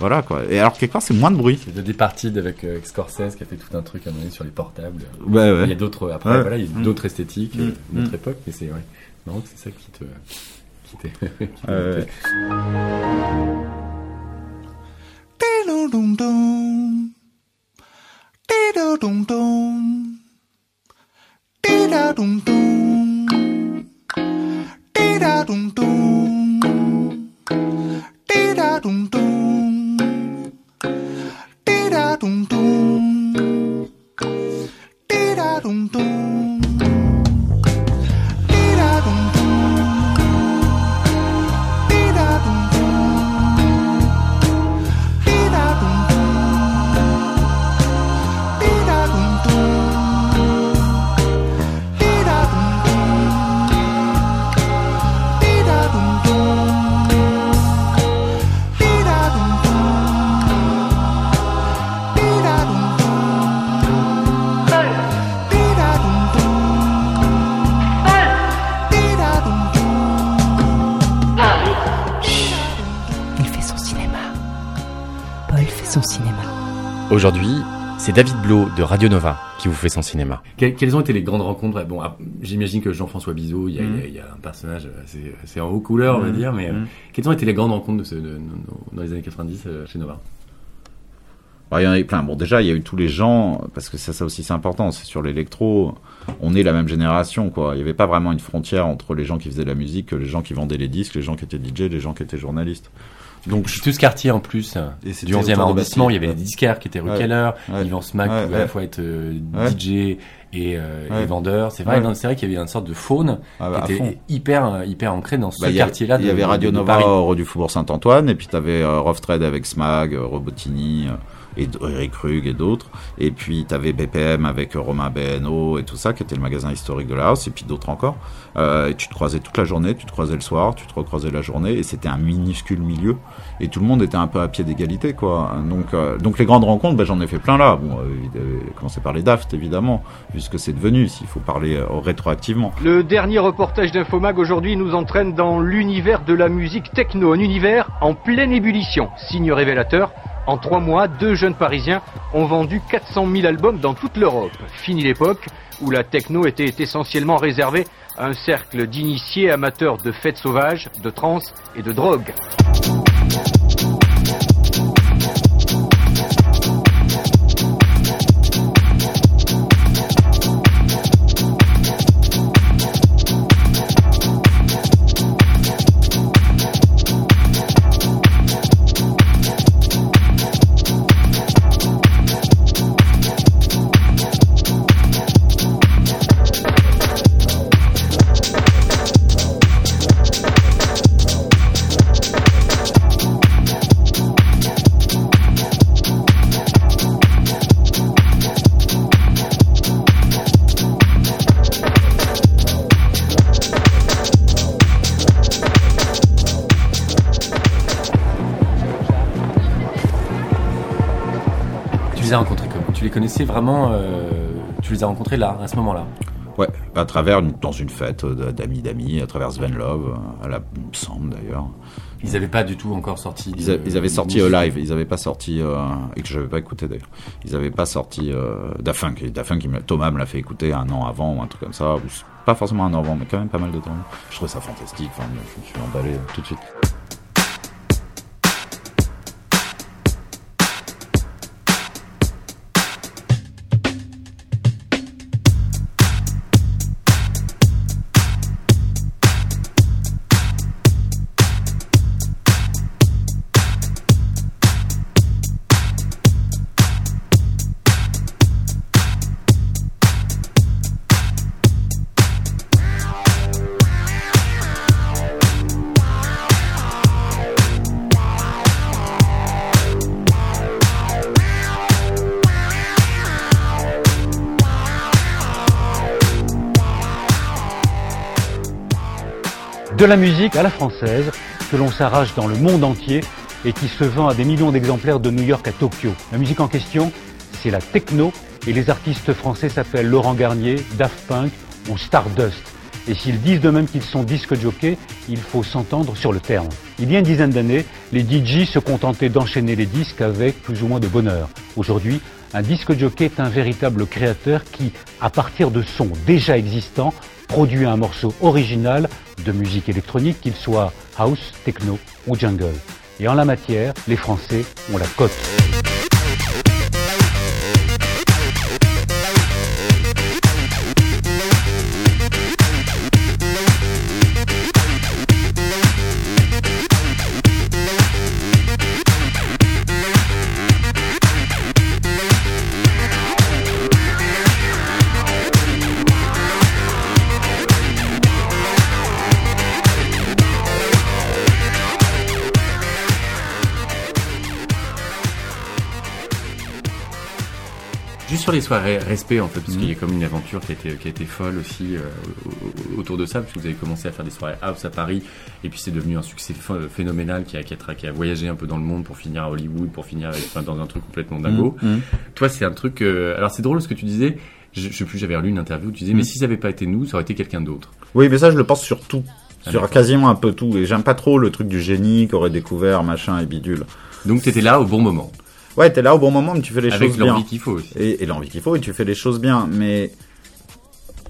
voilà quoi et alors quelque part c'est moins de bruit Il y a des parties avec euh, Scorsese qui a fait tout un truc à un moment donné sur les portables. Ouais, ouais. Il y a d'autres après Ouais. voilà, il y a Mm. d'autres esthétiques, euh, Mm. d'autres Mm. époques, mais c'est ouais. Non, c'est ça qui te qui t'est c'est de Radio Nova qui vous fait son cinéma. Que- quelles ont été les grandes rencontres? Bon, ah, j'imagine que Jean-François Bizot, il y, a, il y a- il y a un personnage assez, assez en haut couleur, on va Mhm. dire, mais euh, Mhm. quelles ont été les grandes rencontres de ce, de- de- dans les années 90 euh, chez Nova? Bah, il y en a eu plein. Bon, déjà, il y a eu tous les gens, parce que ça, ça aussi, c'est important. C'est sur l'électro. On est la même génération, quoi. Il n'y avait pas vraiment une frontière entre les gens qui faisaient de la musique, que les gens qui vendaient les disques, les gens qui étaient DJ, les gens qui étaient journalistes. Donc, tout ce quartier en plus euh, Et du 11e autour de arrondissement, il y avait Bastille. les disquaires qui étaient rue Ouais. Keller, Ouais. Yvan Smack Ouais, pouvait à ouais. la fois être euh, Ouais. DJ et, euh, Ouais. et. C'est vrai, Ouais. c'est vrai qu'il y avait une sorte de faune Ah bah, qui était hyper euh, hyper ancré dans ce Bah, quartier-là. Il y avait Radio de Nova au du Faubourg Saint-Antoine, et puis tu avais euh, Rough Trade avec Smag, Robotini, et Eric Krug et d'autres. Et puis tu avais BPM avec Romain BNO et tout ça, qui était le magasin historique de la house, et puis d'autres encore. Euh, et tu te croisais toute la journée, tu te croisais le soir, tu te recroisais la journée, et c'était un minuscule milieu. Et tout le monde était un peu à pied d'égalité, quoi. Donc, euh, donc les grandes rencontres, bah, j'en ai fait plein là. Bon, euh, commencer par les Daft, évidemment, puisque c'est devenu, s'il faut parler euh, rétroactivement. Le dernier reportage d'Infomag aujourd'hui nous entraîne dans l'univers de la musique techno, un univers en pleine ébullition. Signe révélateur, en trois mois, deux jeunes Parisiens ont vendu 400 000 albums dans toute l'Europe. Fini l'époque où la techno était essentiellement réservée à un cercle d'initiés amateurs de fêtes sauvages, de trance et de drogue. Connaissais vraiment. euh, tu les as rencontrés là, à ce moment-là. Ouais, à travers une- dans une fête euh, d'amis d'amis, à travers Sven Love, euh, à la, il me semble d'ailleurs. Ils n'avaient pas du tout encore sorti. Ils, a- de- ils avaient sorti euh, live, ils avaient pas sorti euh, et que je n'avais pas écouté d'ailleurs. Ils avaient pas sorti euh, Thomas me l'a fait écouter un an avant ou un truc comme ça. ou Pas forcément un an avant, mais quand même pas mal de temps. Je trouvais ça fantastique. Enfin, je me suis emballé tout de suite. La musique à la française, que l'on s'arrache dans le monde entier et qui se vend à des millions d'exemplaires de New York à Tokyo. La musique en question, c'est la techno et les artistes français s'appellent Laurent Garnier, Daft Punk ou Stardust. Et s'ils disent d'eux-mêmes qu'ils sont disques jockeys, il faut s'entendre sur le terme. Il y a une dizaine d'années, les DJ se contentaient d'enchaîner les disques avec plus ou moins de bonheur. Aujourd'hui, un disque jockey est un véritable créateur qui, à partir de sons déjà existants, produit un morceau original de musique électronique, qu'il soit house, techno ou jungle. Et en la matière, les Français ont la cote. Juste sur les soirées respect en fait, parce qu'il y a comme une aventure qui a été, qui a été folle aussi euh, au- au- autour de ça, parce que vous avez commencé à faire des soirées house à Paris, et puis c'est devenu un succès ph- phénoménal qui a, qui, a, qui a voyagé un peu dans le monde pour finir à Hollywood, pour finir enfin, dans un truc complètement dingo. Mm, mm. Toi, c'est un truc. euh, alors c'est drôle ce que tu disais. Je, je sais plus, j'avais lu une interview où tu disais, mais si ça avait pas été nous, ça aurait été quelqu'un d'autre. Oui, mais ça, je le pense sur tout. Ah, sur d'accord. quasiment un peu tout. Et j'aime pas trop le truc du génie qu'aurait découvert, machin et bidule. Donc t'étais là au bon moment. Ouais, t'es là au bon moment, mais tu fais les Avec choses bien. l'envie qu'il faut aussi. Et, et l'envie qu'il faut, et tu fais les choses bien. Mais.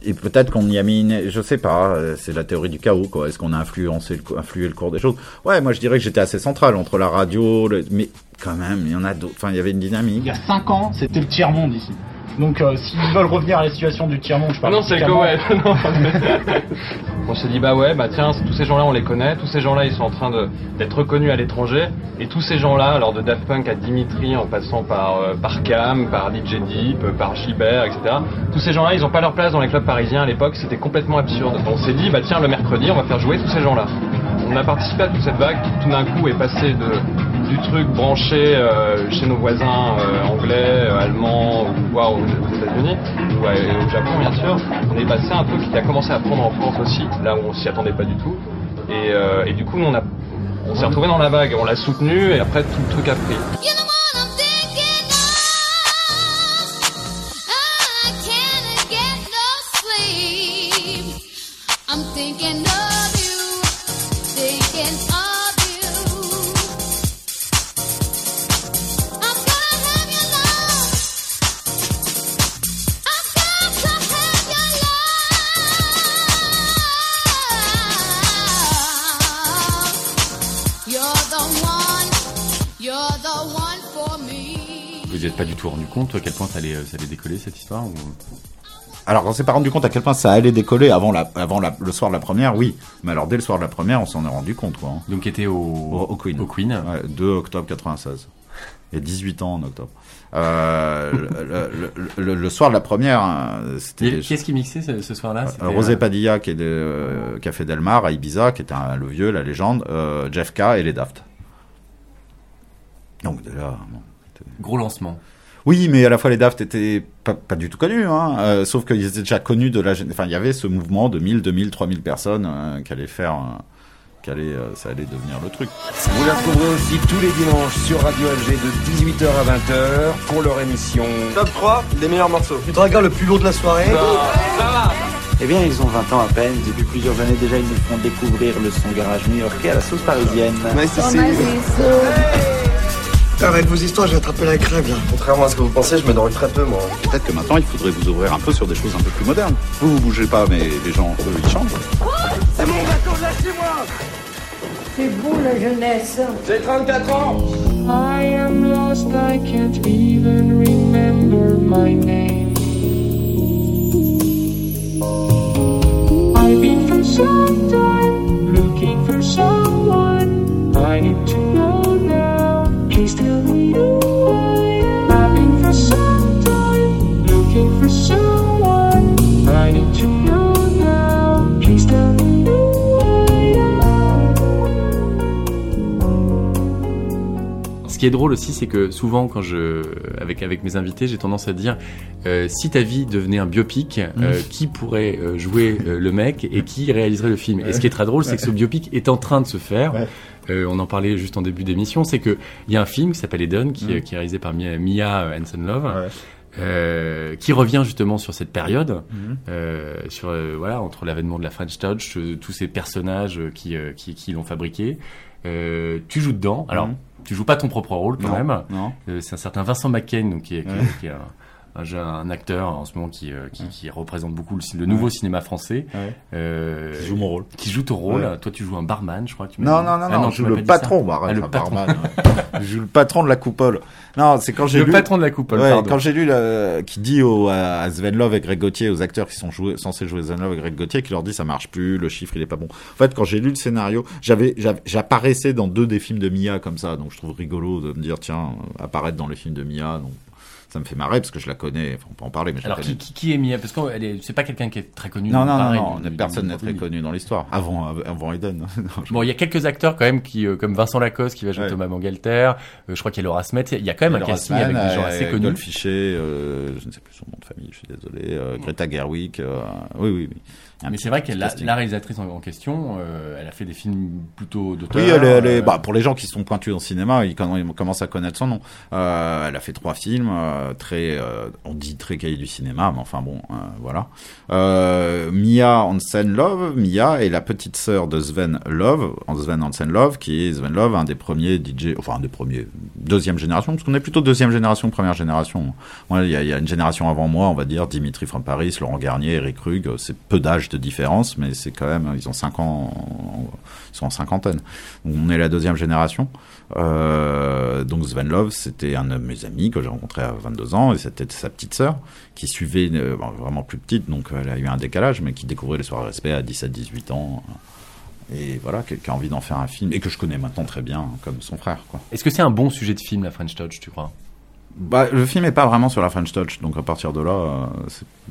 Et peut-être qu'on y a mis une... Je sais pas, euh, c'est la théorie du chaos, quoi. Est-ce qu'on a influencé le, influé le cours des choses? Ouais, moi je dirais que j'étais assez central entre la radio, le- mais quand même, il y en a d'autres. Enfin, il y avait une dynamique. Il y a 5 ans, c'était le tiers-monde ici. Donc euh, s'ils veulent revenir à la situation du tiers-monde, je parle non, c'est. Non, mais- on s'est dit, bah ouais, bah tiens, tous ces gens-là, on les connaît. Tous ces gens-là, ils sont en train d'être reconnus à l'étranger. Et tous ces gens-là, alors de Daft Punk à Dimitri, en passant par, euh, par Cam, par DJ Deep, euh, par Gilbert, etc. Tous ces gens-là, ils n'ont pas leur place dans les clubs parisiens à l'époque. C'était complètement absurde. Donc on s'est dit, bah tiens, le mercredi, on va faire jouer tous ces gens-là. On a participé à toute cette vague qui, tout d'un coup, est passée de, du truc branché euh, chez nos voisins anglais, allemands, ou aux, États-Unis, au Japon, bien sûr. On est passé un truc qui a commencé à prendre en France aussi, là où on s'y attendait pas du tout. Et, euh, du coup, on, on s'est retrouvé dans la vague, on l'a soutenu, et après, tout le truc a pris. Vous n'êtes pas du tout rendu compte à quel point ça allait, euh, ça allait décoller cette histoire ou... Alors, on s'est pas rendu compte à quel point ça allait décoller avant, la, avant la, le soir de la première, oui. Mais alors, dès le soir de la première, on s'en est rendu compte, quoi. hein. Donc, était au, au, Queen. Au Queen. Ouais, 2 octobre 96. Il y a 18 ans en octobre. Euh, le, le- le- le soir de la première, euh, c'était. Et Qui mixait ce, ce soir-là? Euh, Rosé euh, Padilla qui est de euh, Café Del Mar à Ibiza, qui était un, le vieux, la légende, Jeff K et les Daft. Donc déjà, bon, Gros lancement. oui, mais à la fois les Daft étaient pas, pas du tout connus, hein, euh, sauf qu'ils étaient déjà connus de la Enfin, il y avait ce mouvement de 1000, 2000, 3000 personnes euh, qui allait faire euh, qu'allait, euh, ça allait devenir le truc. Vous la retrouverez aussi tous les dimanches sur Radio Alger de 18h à 20h pour leur émission Top 3 des meilleurs morceaux. Le dragueur le plus lourd de la soirée? Eh bien, ils ont 20 ans à peine. Depuis plusieurs années déjà, ils nous font découvrir le son garage new-yorkais à la sauce parisienne. Avec vos histoires, j'ai attrapé la crève là. Contrairement à ce que vous pensez, je me drogue très peu moi. Peut-être que maintenant, il faudrait vous ouvrir un peu sur des choses un peu plus modernes. Vous, vous bougez pas, mais les gens, eux, ils chantent. C'est mon bateau, lâchez-moi C'est beau la jeunesse. J'ai 34 ans I am lost, I can't even remember my name. I've been for some time looking for someone. I need to Ce qui est drôle aussi, c'est que souvent, quand je, avec avec mes invités, j'ai tendance à dire, euh, si ta vie devenait un biopic, euh, qui pourrait euh, jouer euh, le mec et qui réaliserait le film? Et ce qui est très drôle, c'est que ce biopic est en train de se faire. Euh, on en parlait juste en début d'émission, c'est que il y a un film qui s'appelle Eden, qui, Mm. qui est réalisé par Mia, Mia Hansen-Love. euh, qui revient justement sur cette période, Mhm. euh, sur voilà entre l'avènement de la French Touch, tous ces personnages qui qui, qui l'ont fabriqué. Tu joues dedans. Alors, Mhm. Tu joues pas ton propre rôle quand Non, même. non. Euh, c'est un certain Vincent McCain, donc qui est, qui est- Ouais. qui est un, jeune- un acteur en ce moment qui, euh, qui, qui représente beaucoup le, le nouveau Ouais. cinéma français. Ouais. Euh, Qui joue mon rôle. Qui joue ton rôle. Ouais. Toi, tu joues un barman, je crois. Tu Non, non, non, Ah non, tu je joue le patron, bah, Ah, arrête, le un patron. barman, je joue le patron de la coupole. Non, c'est quand j'ai Le patron de la coupole, Ouais, pardon. Quand j'ai lu le, qui dit au, à Sven Love et Greg Gauthier, aux acteurs qui sont joués, censés jouer Sven Love et Greg Gauthier, qui leur dit ça marche plus, le chiffre il est pas bon. En fait, quand j'ai lu le scénario, j'avais, j'apparaissais dans deux des films de Mia comme ça, donc je trouve rigolo de me dire tiens, euh, apparaître dans les films de Mia, donc ça me fait marrer parce que je la connais, enfin, on peut en parler, mais je Alors, la qui, qui, qui est Mia? Parce que c'est pas quelqu'un qui est très connu. Non, non, pareil, non, non, personne n'est très connu dans l'histoire. Avant, avant Eden. Bon, il y a quelques acteurs quand même qui, euh, comme Vincent Lacoste qui va jouer Ouais. Thomas Mangalter. euh, je crois qu'il y a Laura Smet. Il y a quand même un Laura casting Sman, avec des gens euh, assez connus. Goldfinger, euh, je ne sais plus son nom de famille, je suis désolé. euh, Greta Gerwig, euh, oui, oui, oui. Un Mais c'est vrai que la, la réalisatrice en, en question, euh, elle a fait des films plutôt d'auteur. Oui, elle est, elle est- euh, bah, pour les gens qui sont pointus dans le cinéma, ils, ils commencent à connaître son nom. Euh, elle a fait trois films, euh, très, on dit très cahier du cinéma, mais enfin bon, voilà. Mia Hansen Love, Mia est la petite sœur de Sven Love, Sven Hansen Love, qui est Sven Love, un des premiers DJ, enfin un des premiers, deuxième génération, parce qu'on est plutôt deuxième génération, première génération. Il y, a, il y a une génération avant moi, on va dire Dimitri from Paris, Laurent Garnier, Eric Rug, c'est peu d'âge de différence, mais c'est quand même, ils ont cinq ans, ils sont en cinquantaine. On est la deuxième génération. Euh, donc Sven Love, c'était un de mes amis que j'ai rencontré à 22 ans, et c'était sa petite sœur qui suivait, euh, vraiment plus petite, donc elle a eu un décalage, mais qui découvrait les soirées respect à 17-18 ans. Et voilà, qui a envie d'en faire un film, et que je connais maintenant très bien, comme son frère. Est-ce que c'est un bon sujet de film, la French Touch, tu crois? Bah, le film est pas vraiment sur la French Touch, donc à partir de là, euh,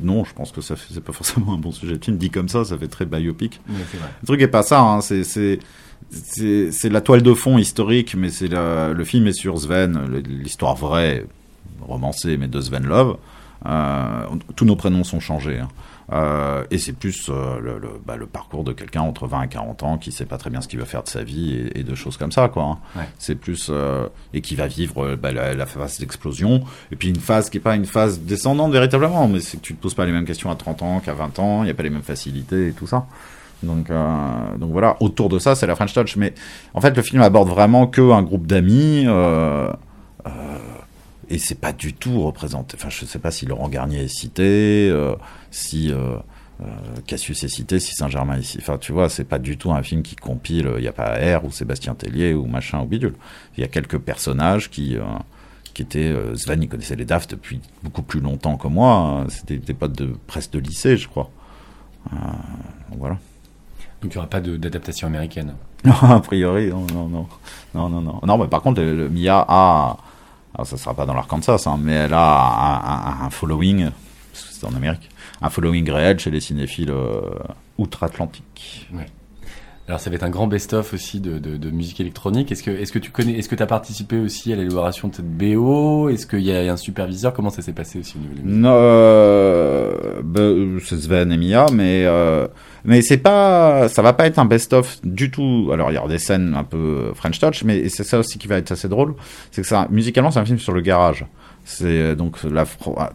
non, je pense que ça c'est pas forcément un bon sujet de film. Dit comme ça, ça fait très biopic. Oui, c'est vrai. Le truc est pas ça, hein, c'est la toile de fond historique, mais c'est le film est sur Sven, l'histoire vraie, romancée, mais de Sven Love. Euh, tous nos prénoms sont changés. hein. Euh, et c'est plus euh, le, le, bah, le parcours de quelqu'un entre 20 et 40 ans qui sait pas très bien ce qu'il veut faire de sa vie et, et de choses comme ça, quoi. hein. Ouais. C'est plus euh, et qui va vivre bah, la, la phase d'explosion et puis une phase qui est pas une phase descendante véritablement, mais c'est que tu te poses pas les mêmes questions à 30 ans qu'à 20 ans, il y a pas les mêmes facilités et tout ça. Donc, euh, donc voilà, autour de ça, c'est la French Touch. Mais en fait, le film aborde vraiment que un groupe d'amis. Euh, euh, et c'est pas du tout représenté. Enfin, je sais pas si Laurent Garnier est cité, euh, si euh, euh, Cassius est cité, si Saint-Germain est cité. Enfin, tu vois, c'est pas du tout un film qui compile. Il n'y a pas R ou Sébastien Tellier ou machin ou bidule. Il y a quelques personnages qui. Qui étaient Sven, il connaissait les DAF depuis beaucoup plus longtemps que moi. hein. C'était des potes de presque de lycée, je crois. Donc voilà. Donc il n'y aura pas d'adaptation américaine. Non, a priori, non, non, non, non, non, non. Non, mais par contre, le, le Mia a, alors ça sera pas dans l'Arkansas, hein, mais elle a un, un- un following, parce que c'est en Amérique, un following réel chez les cinéphiles euh, outre-Atlantique. Ouais. Alors ça va être un grand best-of aussi de, de, musique électronique. Est-ce que, est-ce que tu connais, est-ce que tu as participé aussi à l'élaboration de cette BO Est-ce qu'il y a un superviseur? Comment ça s'est passé aussi au niveau de la musique Non, euh, bah, euh, c'est Sven et Mia, mais euh, mais c'est pas, ça va pas être un best-of du tout. Alors il y aura des scènes un peu French Touch, mais c'est ça aussi qui va être assez drôle, c'est que ça, musicalement, c'est un film sur le garage. C'est euh, donc la ah,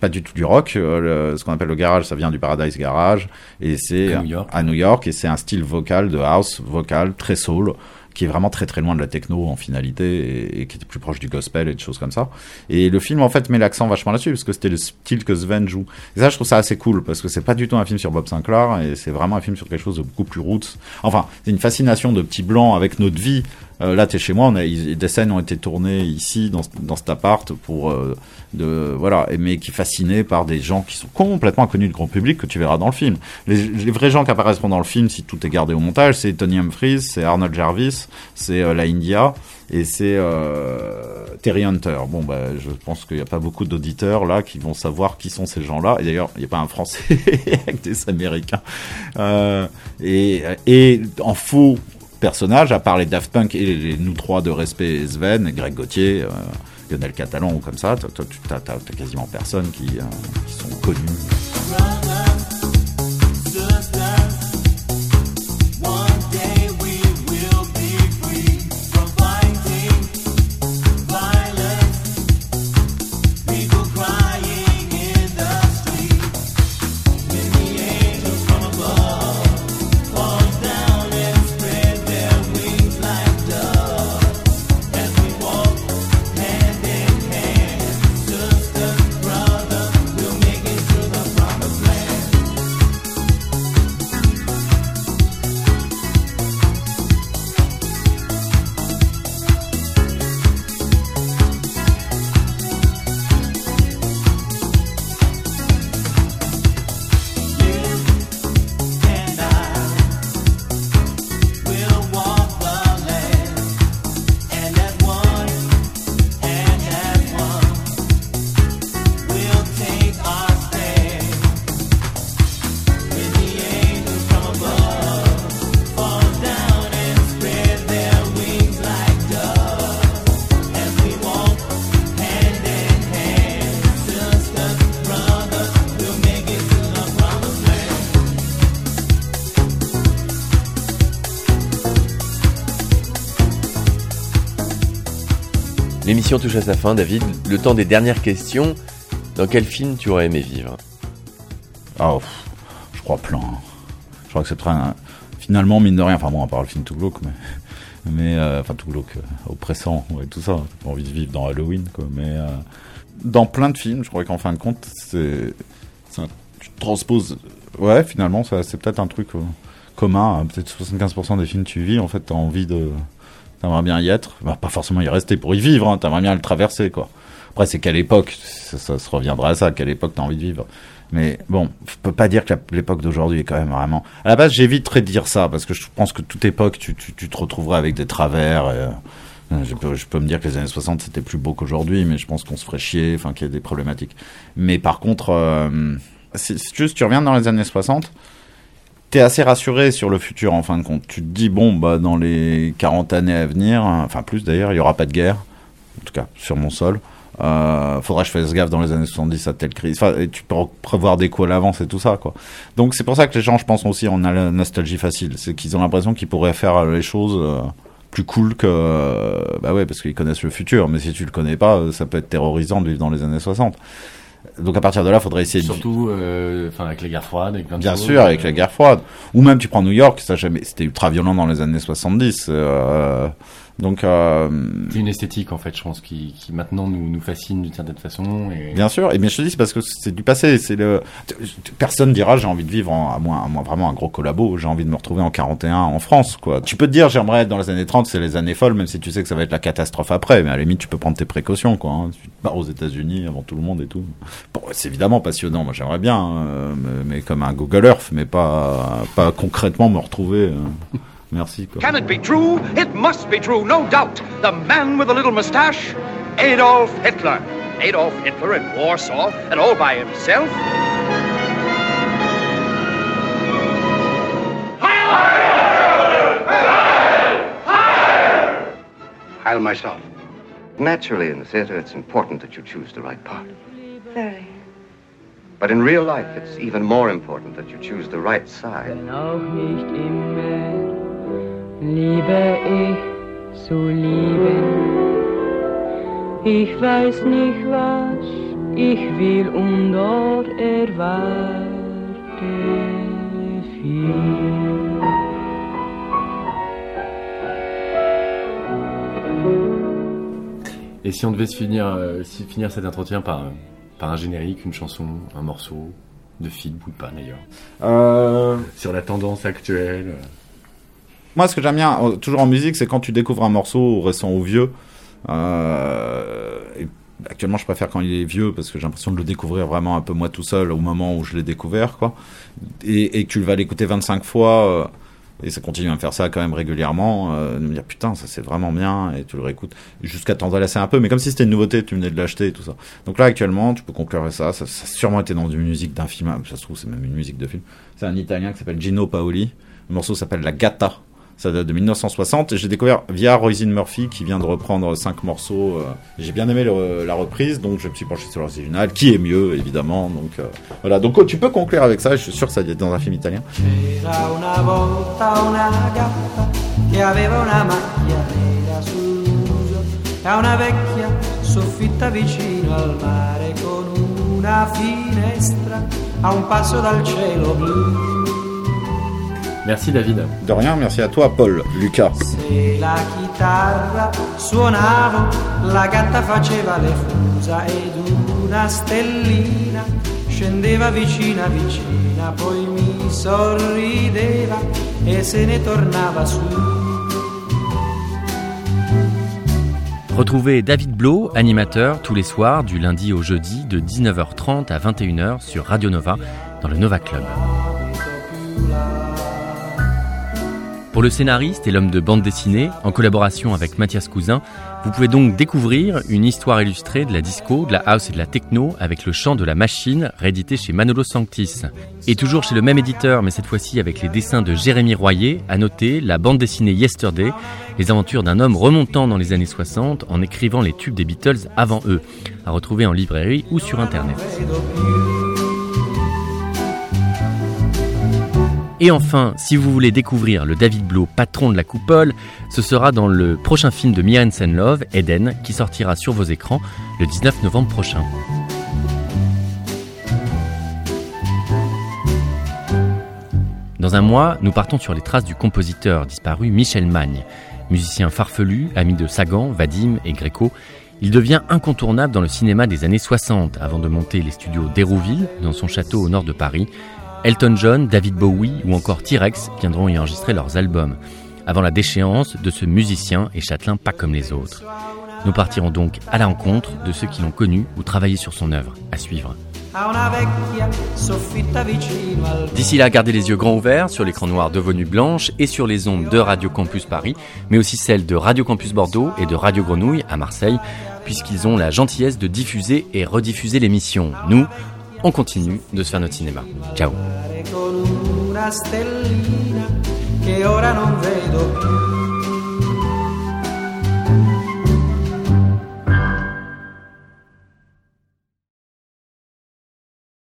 pas du tout du rock. euh, le- ce qu'on appelle le garage, ça vient du Paradise Garage et c'est À New York. à New York et c'est un style vocal de house vocal très soul qui est vraiment très très loin de la techno en finalité et, et qui était plus proche du gospel et de choses comme ça. Et le film en fait met l'accent vachement là-dessus parce que c'était le style que Sven joue. Et ça je trouve ça assez cool parce que c'est pas du tout un film sur Bob Sinclair et c'est vraiment un film sur quelque chose de beaucoup plus roots. Enfin, c'est une fascination de petits blancs avec notre vie. Euh, là, t'es chez moi, des scènes ont été tournées ici dans, cet appart pour euh, de voilà, mais qui fasciné par des gens qui sont complètement inconnus du grand public que tu verras dans le film. Les, vrais gens qui apparaîtront dans le film, si tout est gardé au montage, c'est Tony Humphries, c'est Arnold Jarvis, c'est euh, la India et c'est euh, Terry Hunter. Bon, bah, je pense qu'il n'y a pas beaucoup d'auditeurs là qui vont savoir qui sont ces gens-là. Et d'ailleurs, il n'y a pas un Français avec des Américains. Et en faux personnages, à part les Daft Punk et les, nous trois de respect, Sven, Greg Gauthier, euh, Lionel Catalan ou comme ça, t'as quasiment personne qui, euh, qui sont connus. L'émission touche à sa fin, David. Le temps des dernières questions. Dans quel film tu aurais aimé vivre? Pff, je crois plein. Je crois que c'est très. Finalement, mine de rien, enfin, bon, à part le film tout glauque, mais. Mais, euh, enfin, tout glauque, euh, oppressant, ouais, tout ça. T'as pas envie de vivre dans Halloween, quoi. Mais, euh, dans plein de films, je crois qu'en fin de compte, c'est. un- Tu transposes. Ouais, finalement, c'est peut-être un truc commun. hein. Peut-être 75% des films tu vis, en fait, t'as envie de. T'aimerais bien y être. Bah, pas forcément y rester pour y vivre, hein. T'aimerais bien le traverser, quoi. Après, c'est quelle époque? Ça, se reviendra à ça. Quelle époque t'as envie de vivre mais bon, je peux pas dire que l'époque d'aujourd'hui est quand même vraiment. À la base, j'éviterais de dire ça parce que je pense que toute époque, tu, te retrouverais avec des travers. euh, je, peux, me dire que les années 60 c'était plus beau qu'aujourd'hui, mais je pense qu'on se ferait chier, enfin qu'il y a des problématiques. Mais par contre, euh, si, si tu reviens dans les années 60, t'es assez rassuré sur le futur en fin de compte. Tu te dis bon bah dans les 40 années à venir, enfin plus d'ailleurs, il y aura pas de guerre, en tout cas sur mon sol. Euh, faudra que je fasse gaffe dans les années 70 à telle crise. Enfin, tu peux prévoir des coups à l'avance et tout ça, quoi. Donc c'est pour ça que les gens, je pense aussi, on a la nostalgie facile. C'est qu'ils ont l'impression qu'ils pourraient faire les choses euh, plus cool que, euh, bah ouais, parce qu'ils connaissent le futur. Mais si tu le connais pas, euh, ça peut être terrorisant de vivre dans les années 60. Donc à partir de là, faudrait essayer de Surtout, euh, enfin, avec la guerre froide, avec de Bien sûr, avec euh, la guerre froide. Ou même tu prends New York, ça jamais, c'était ultra violent dans les années 70. euh, donc, euh, C'est une esthétique en fait, je pense, qui, qui maintenant nous, nous fascine d'une certaine façon. Et... bien sûr. Et bien je te dis, c'est parce que c'est du passé. C'est le personne dira j'ai envie de vivre en, à moins, à moins vraiment un gros collabo. J'ai envie de me retrouver en 41 en France, quoi. Tu peux te dire j'aimerais être dans les années 30, c'est les années folles, même si tu sais que ça va être la catastrophe après. Mais à la limite, tu peux prendre tes précautions, quoi. hein. Tu barres aux États-Unis avant tout le monde et tout. Bon, c'est évidemment passionnant. Moi, j'aimerais bien, euh, mais, mais comme un Google Earth, mais pas pas concrètement me retrouver. euh. Merci. Quoi. Can it be true? It must be true, no doubt. The man with the little mustache, Adolf Hitler. Adolf Hitler in Warsaw and all by himself? I'll myself. Naturally, in the theater, it's important that you choose the right part. Very. But in real life, it's even more important that you choose the right side. Liebe ich zu lieben. Ich weiß nicht, was ich will und dort erwarte viel. Et si on devait se finir, euh, si- finir cet entretien par, un- par un générique, une chanson, un morceau de film ou pas d'ailleurs? Euh, Sur la tendance actuelle. Moi, ce que j'aime bien, euh, toujours en musique, c'est quand tu découvres un morceau récent ou vieux. Euh, actuellement, je préfère quand il est vieux parce que j'ai l'impression de le découvrir vraiment un peu moi tout seul au moment où je l'ai découvert, quoi. Et, et que tu vas l'écouter 25 fois. euh, et ça continue à me faire ça quand même régulièrement, de me dire putain ça c'est vraiment bien et tu le réécoutes jusqu'à t'en lasser un peu, mais comme si c'était une nouveauté, tu venais de l'acheter et tout ça. Donc là actuellement tu peux conclure ça, ça, ça a sûrement été dans une musique d'un film, ça se trouve c'est même une musique de film. C'est un Italien qui s'appelle Gino Paoli, le morceau s'appelle La Gatta, ça date de 1960 et j'ai découvert via Roisin Murphy qui vient de reprendre cinq morceaux. euh, j'ai bien aimé la reprise donc je me suis penché sur l'original qui est mieux évidemment. Donc euh, voilà donc oh, tu peux conclure avec ça, je suis sûr que ça doit être dans un film italien. Merci David. De rien, merci à toi Paul, Lucas. Se la chitarra suonavo, la gatta faceva le fusa ed una stellina scendeva vicina vicina, poi mi sorrideva e se ne tornava su. Retrouvez David Blo, animateur, tous les soirs, du lundi au jeudi, de 19h30 à 21h sur Radio Nova, dans le Nova Club. Pour le scénariste et l'homme de bande dessinée, en collaboration avec Mathias Cousin, vous pouvez donc découvrir une histoire illustrée de la disco, de la house et de la techno avec le chant de la machine, réédité chez Manolo Sanctis. Et toujours chez le même éditeur, mais cette fois-ci avec les dessins de Jérémy Royer, à noter la bande dessinée Yesterday, les aventures d'un homme remontant dans les années 60 en écrivant les tubes des Beatles avant eux, à retrouver en librairie ou sur Internet. Et enfin, si vous voulez découvrir le David Blo, patron de la coupole, ce sera dans le prochain film de Mia Hansen Love, Eden, qui sortira sur vos écrans le 19 novembre prochain. Dans un mois, nous partons sur les traces du compositeur disparu Michel Magne. Musicien farfelu, ami de Sagan, Vadim et Gréco, il devient incontournable dans le cinéma des années 60 avant de monter les studios d'Hérouville, dans son château au nord de Paris. Elton John, David Bowie ou encore T-Rex viendront y enregistrer leurs albums, avant la déchéance de ce musicien et châtelain pas comme les autres. Nous partirons donc à la rencontre de ceux qui l'ont connu ou travaillé sur son œuvre, à suivre. D'ici là, gardez les yeux grands ouverts sur l'écran noir de vos nuits blanches et sur les ondes de Radio Campus Paris, mais aussi celles de Radio Campus Bordeaux et de Radio Grenouille à Marseille, puisqu'ils ont la gentillesse de diffuser et rediffuser l'émission. Nous, on continue de se faire notre cinéma. Ciao.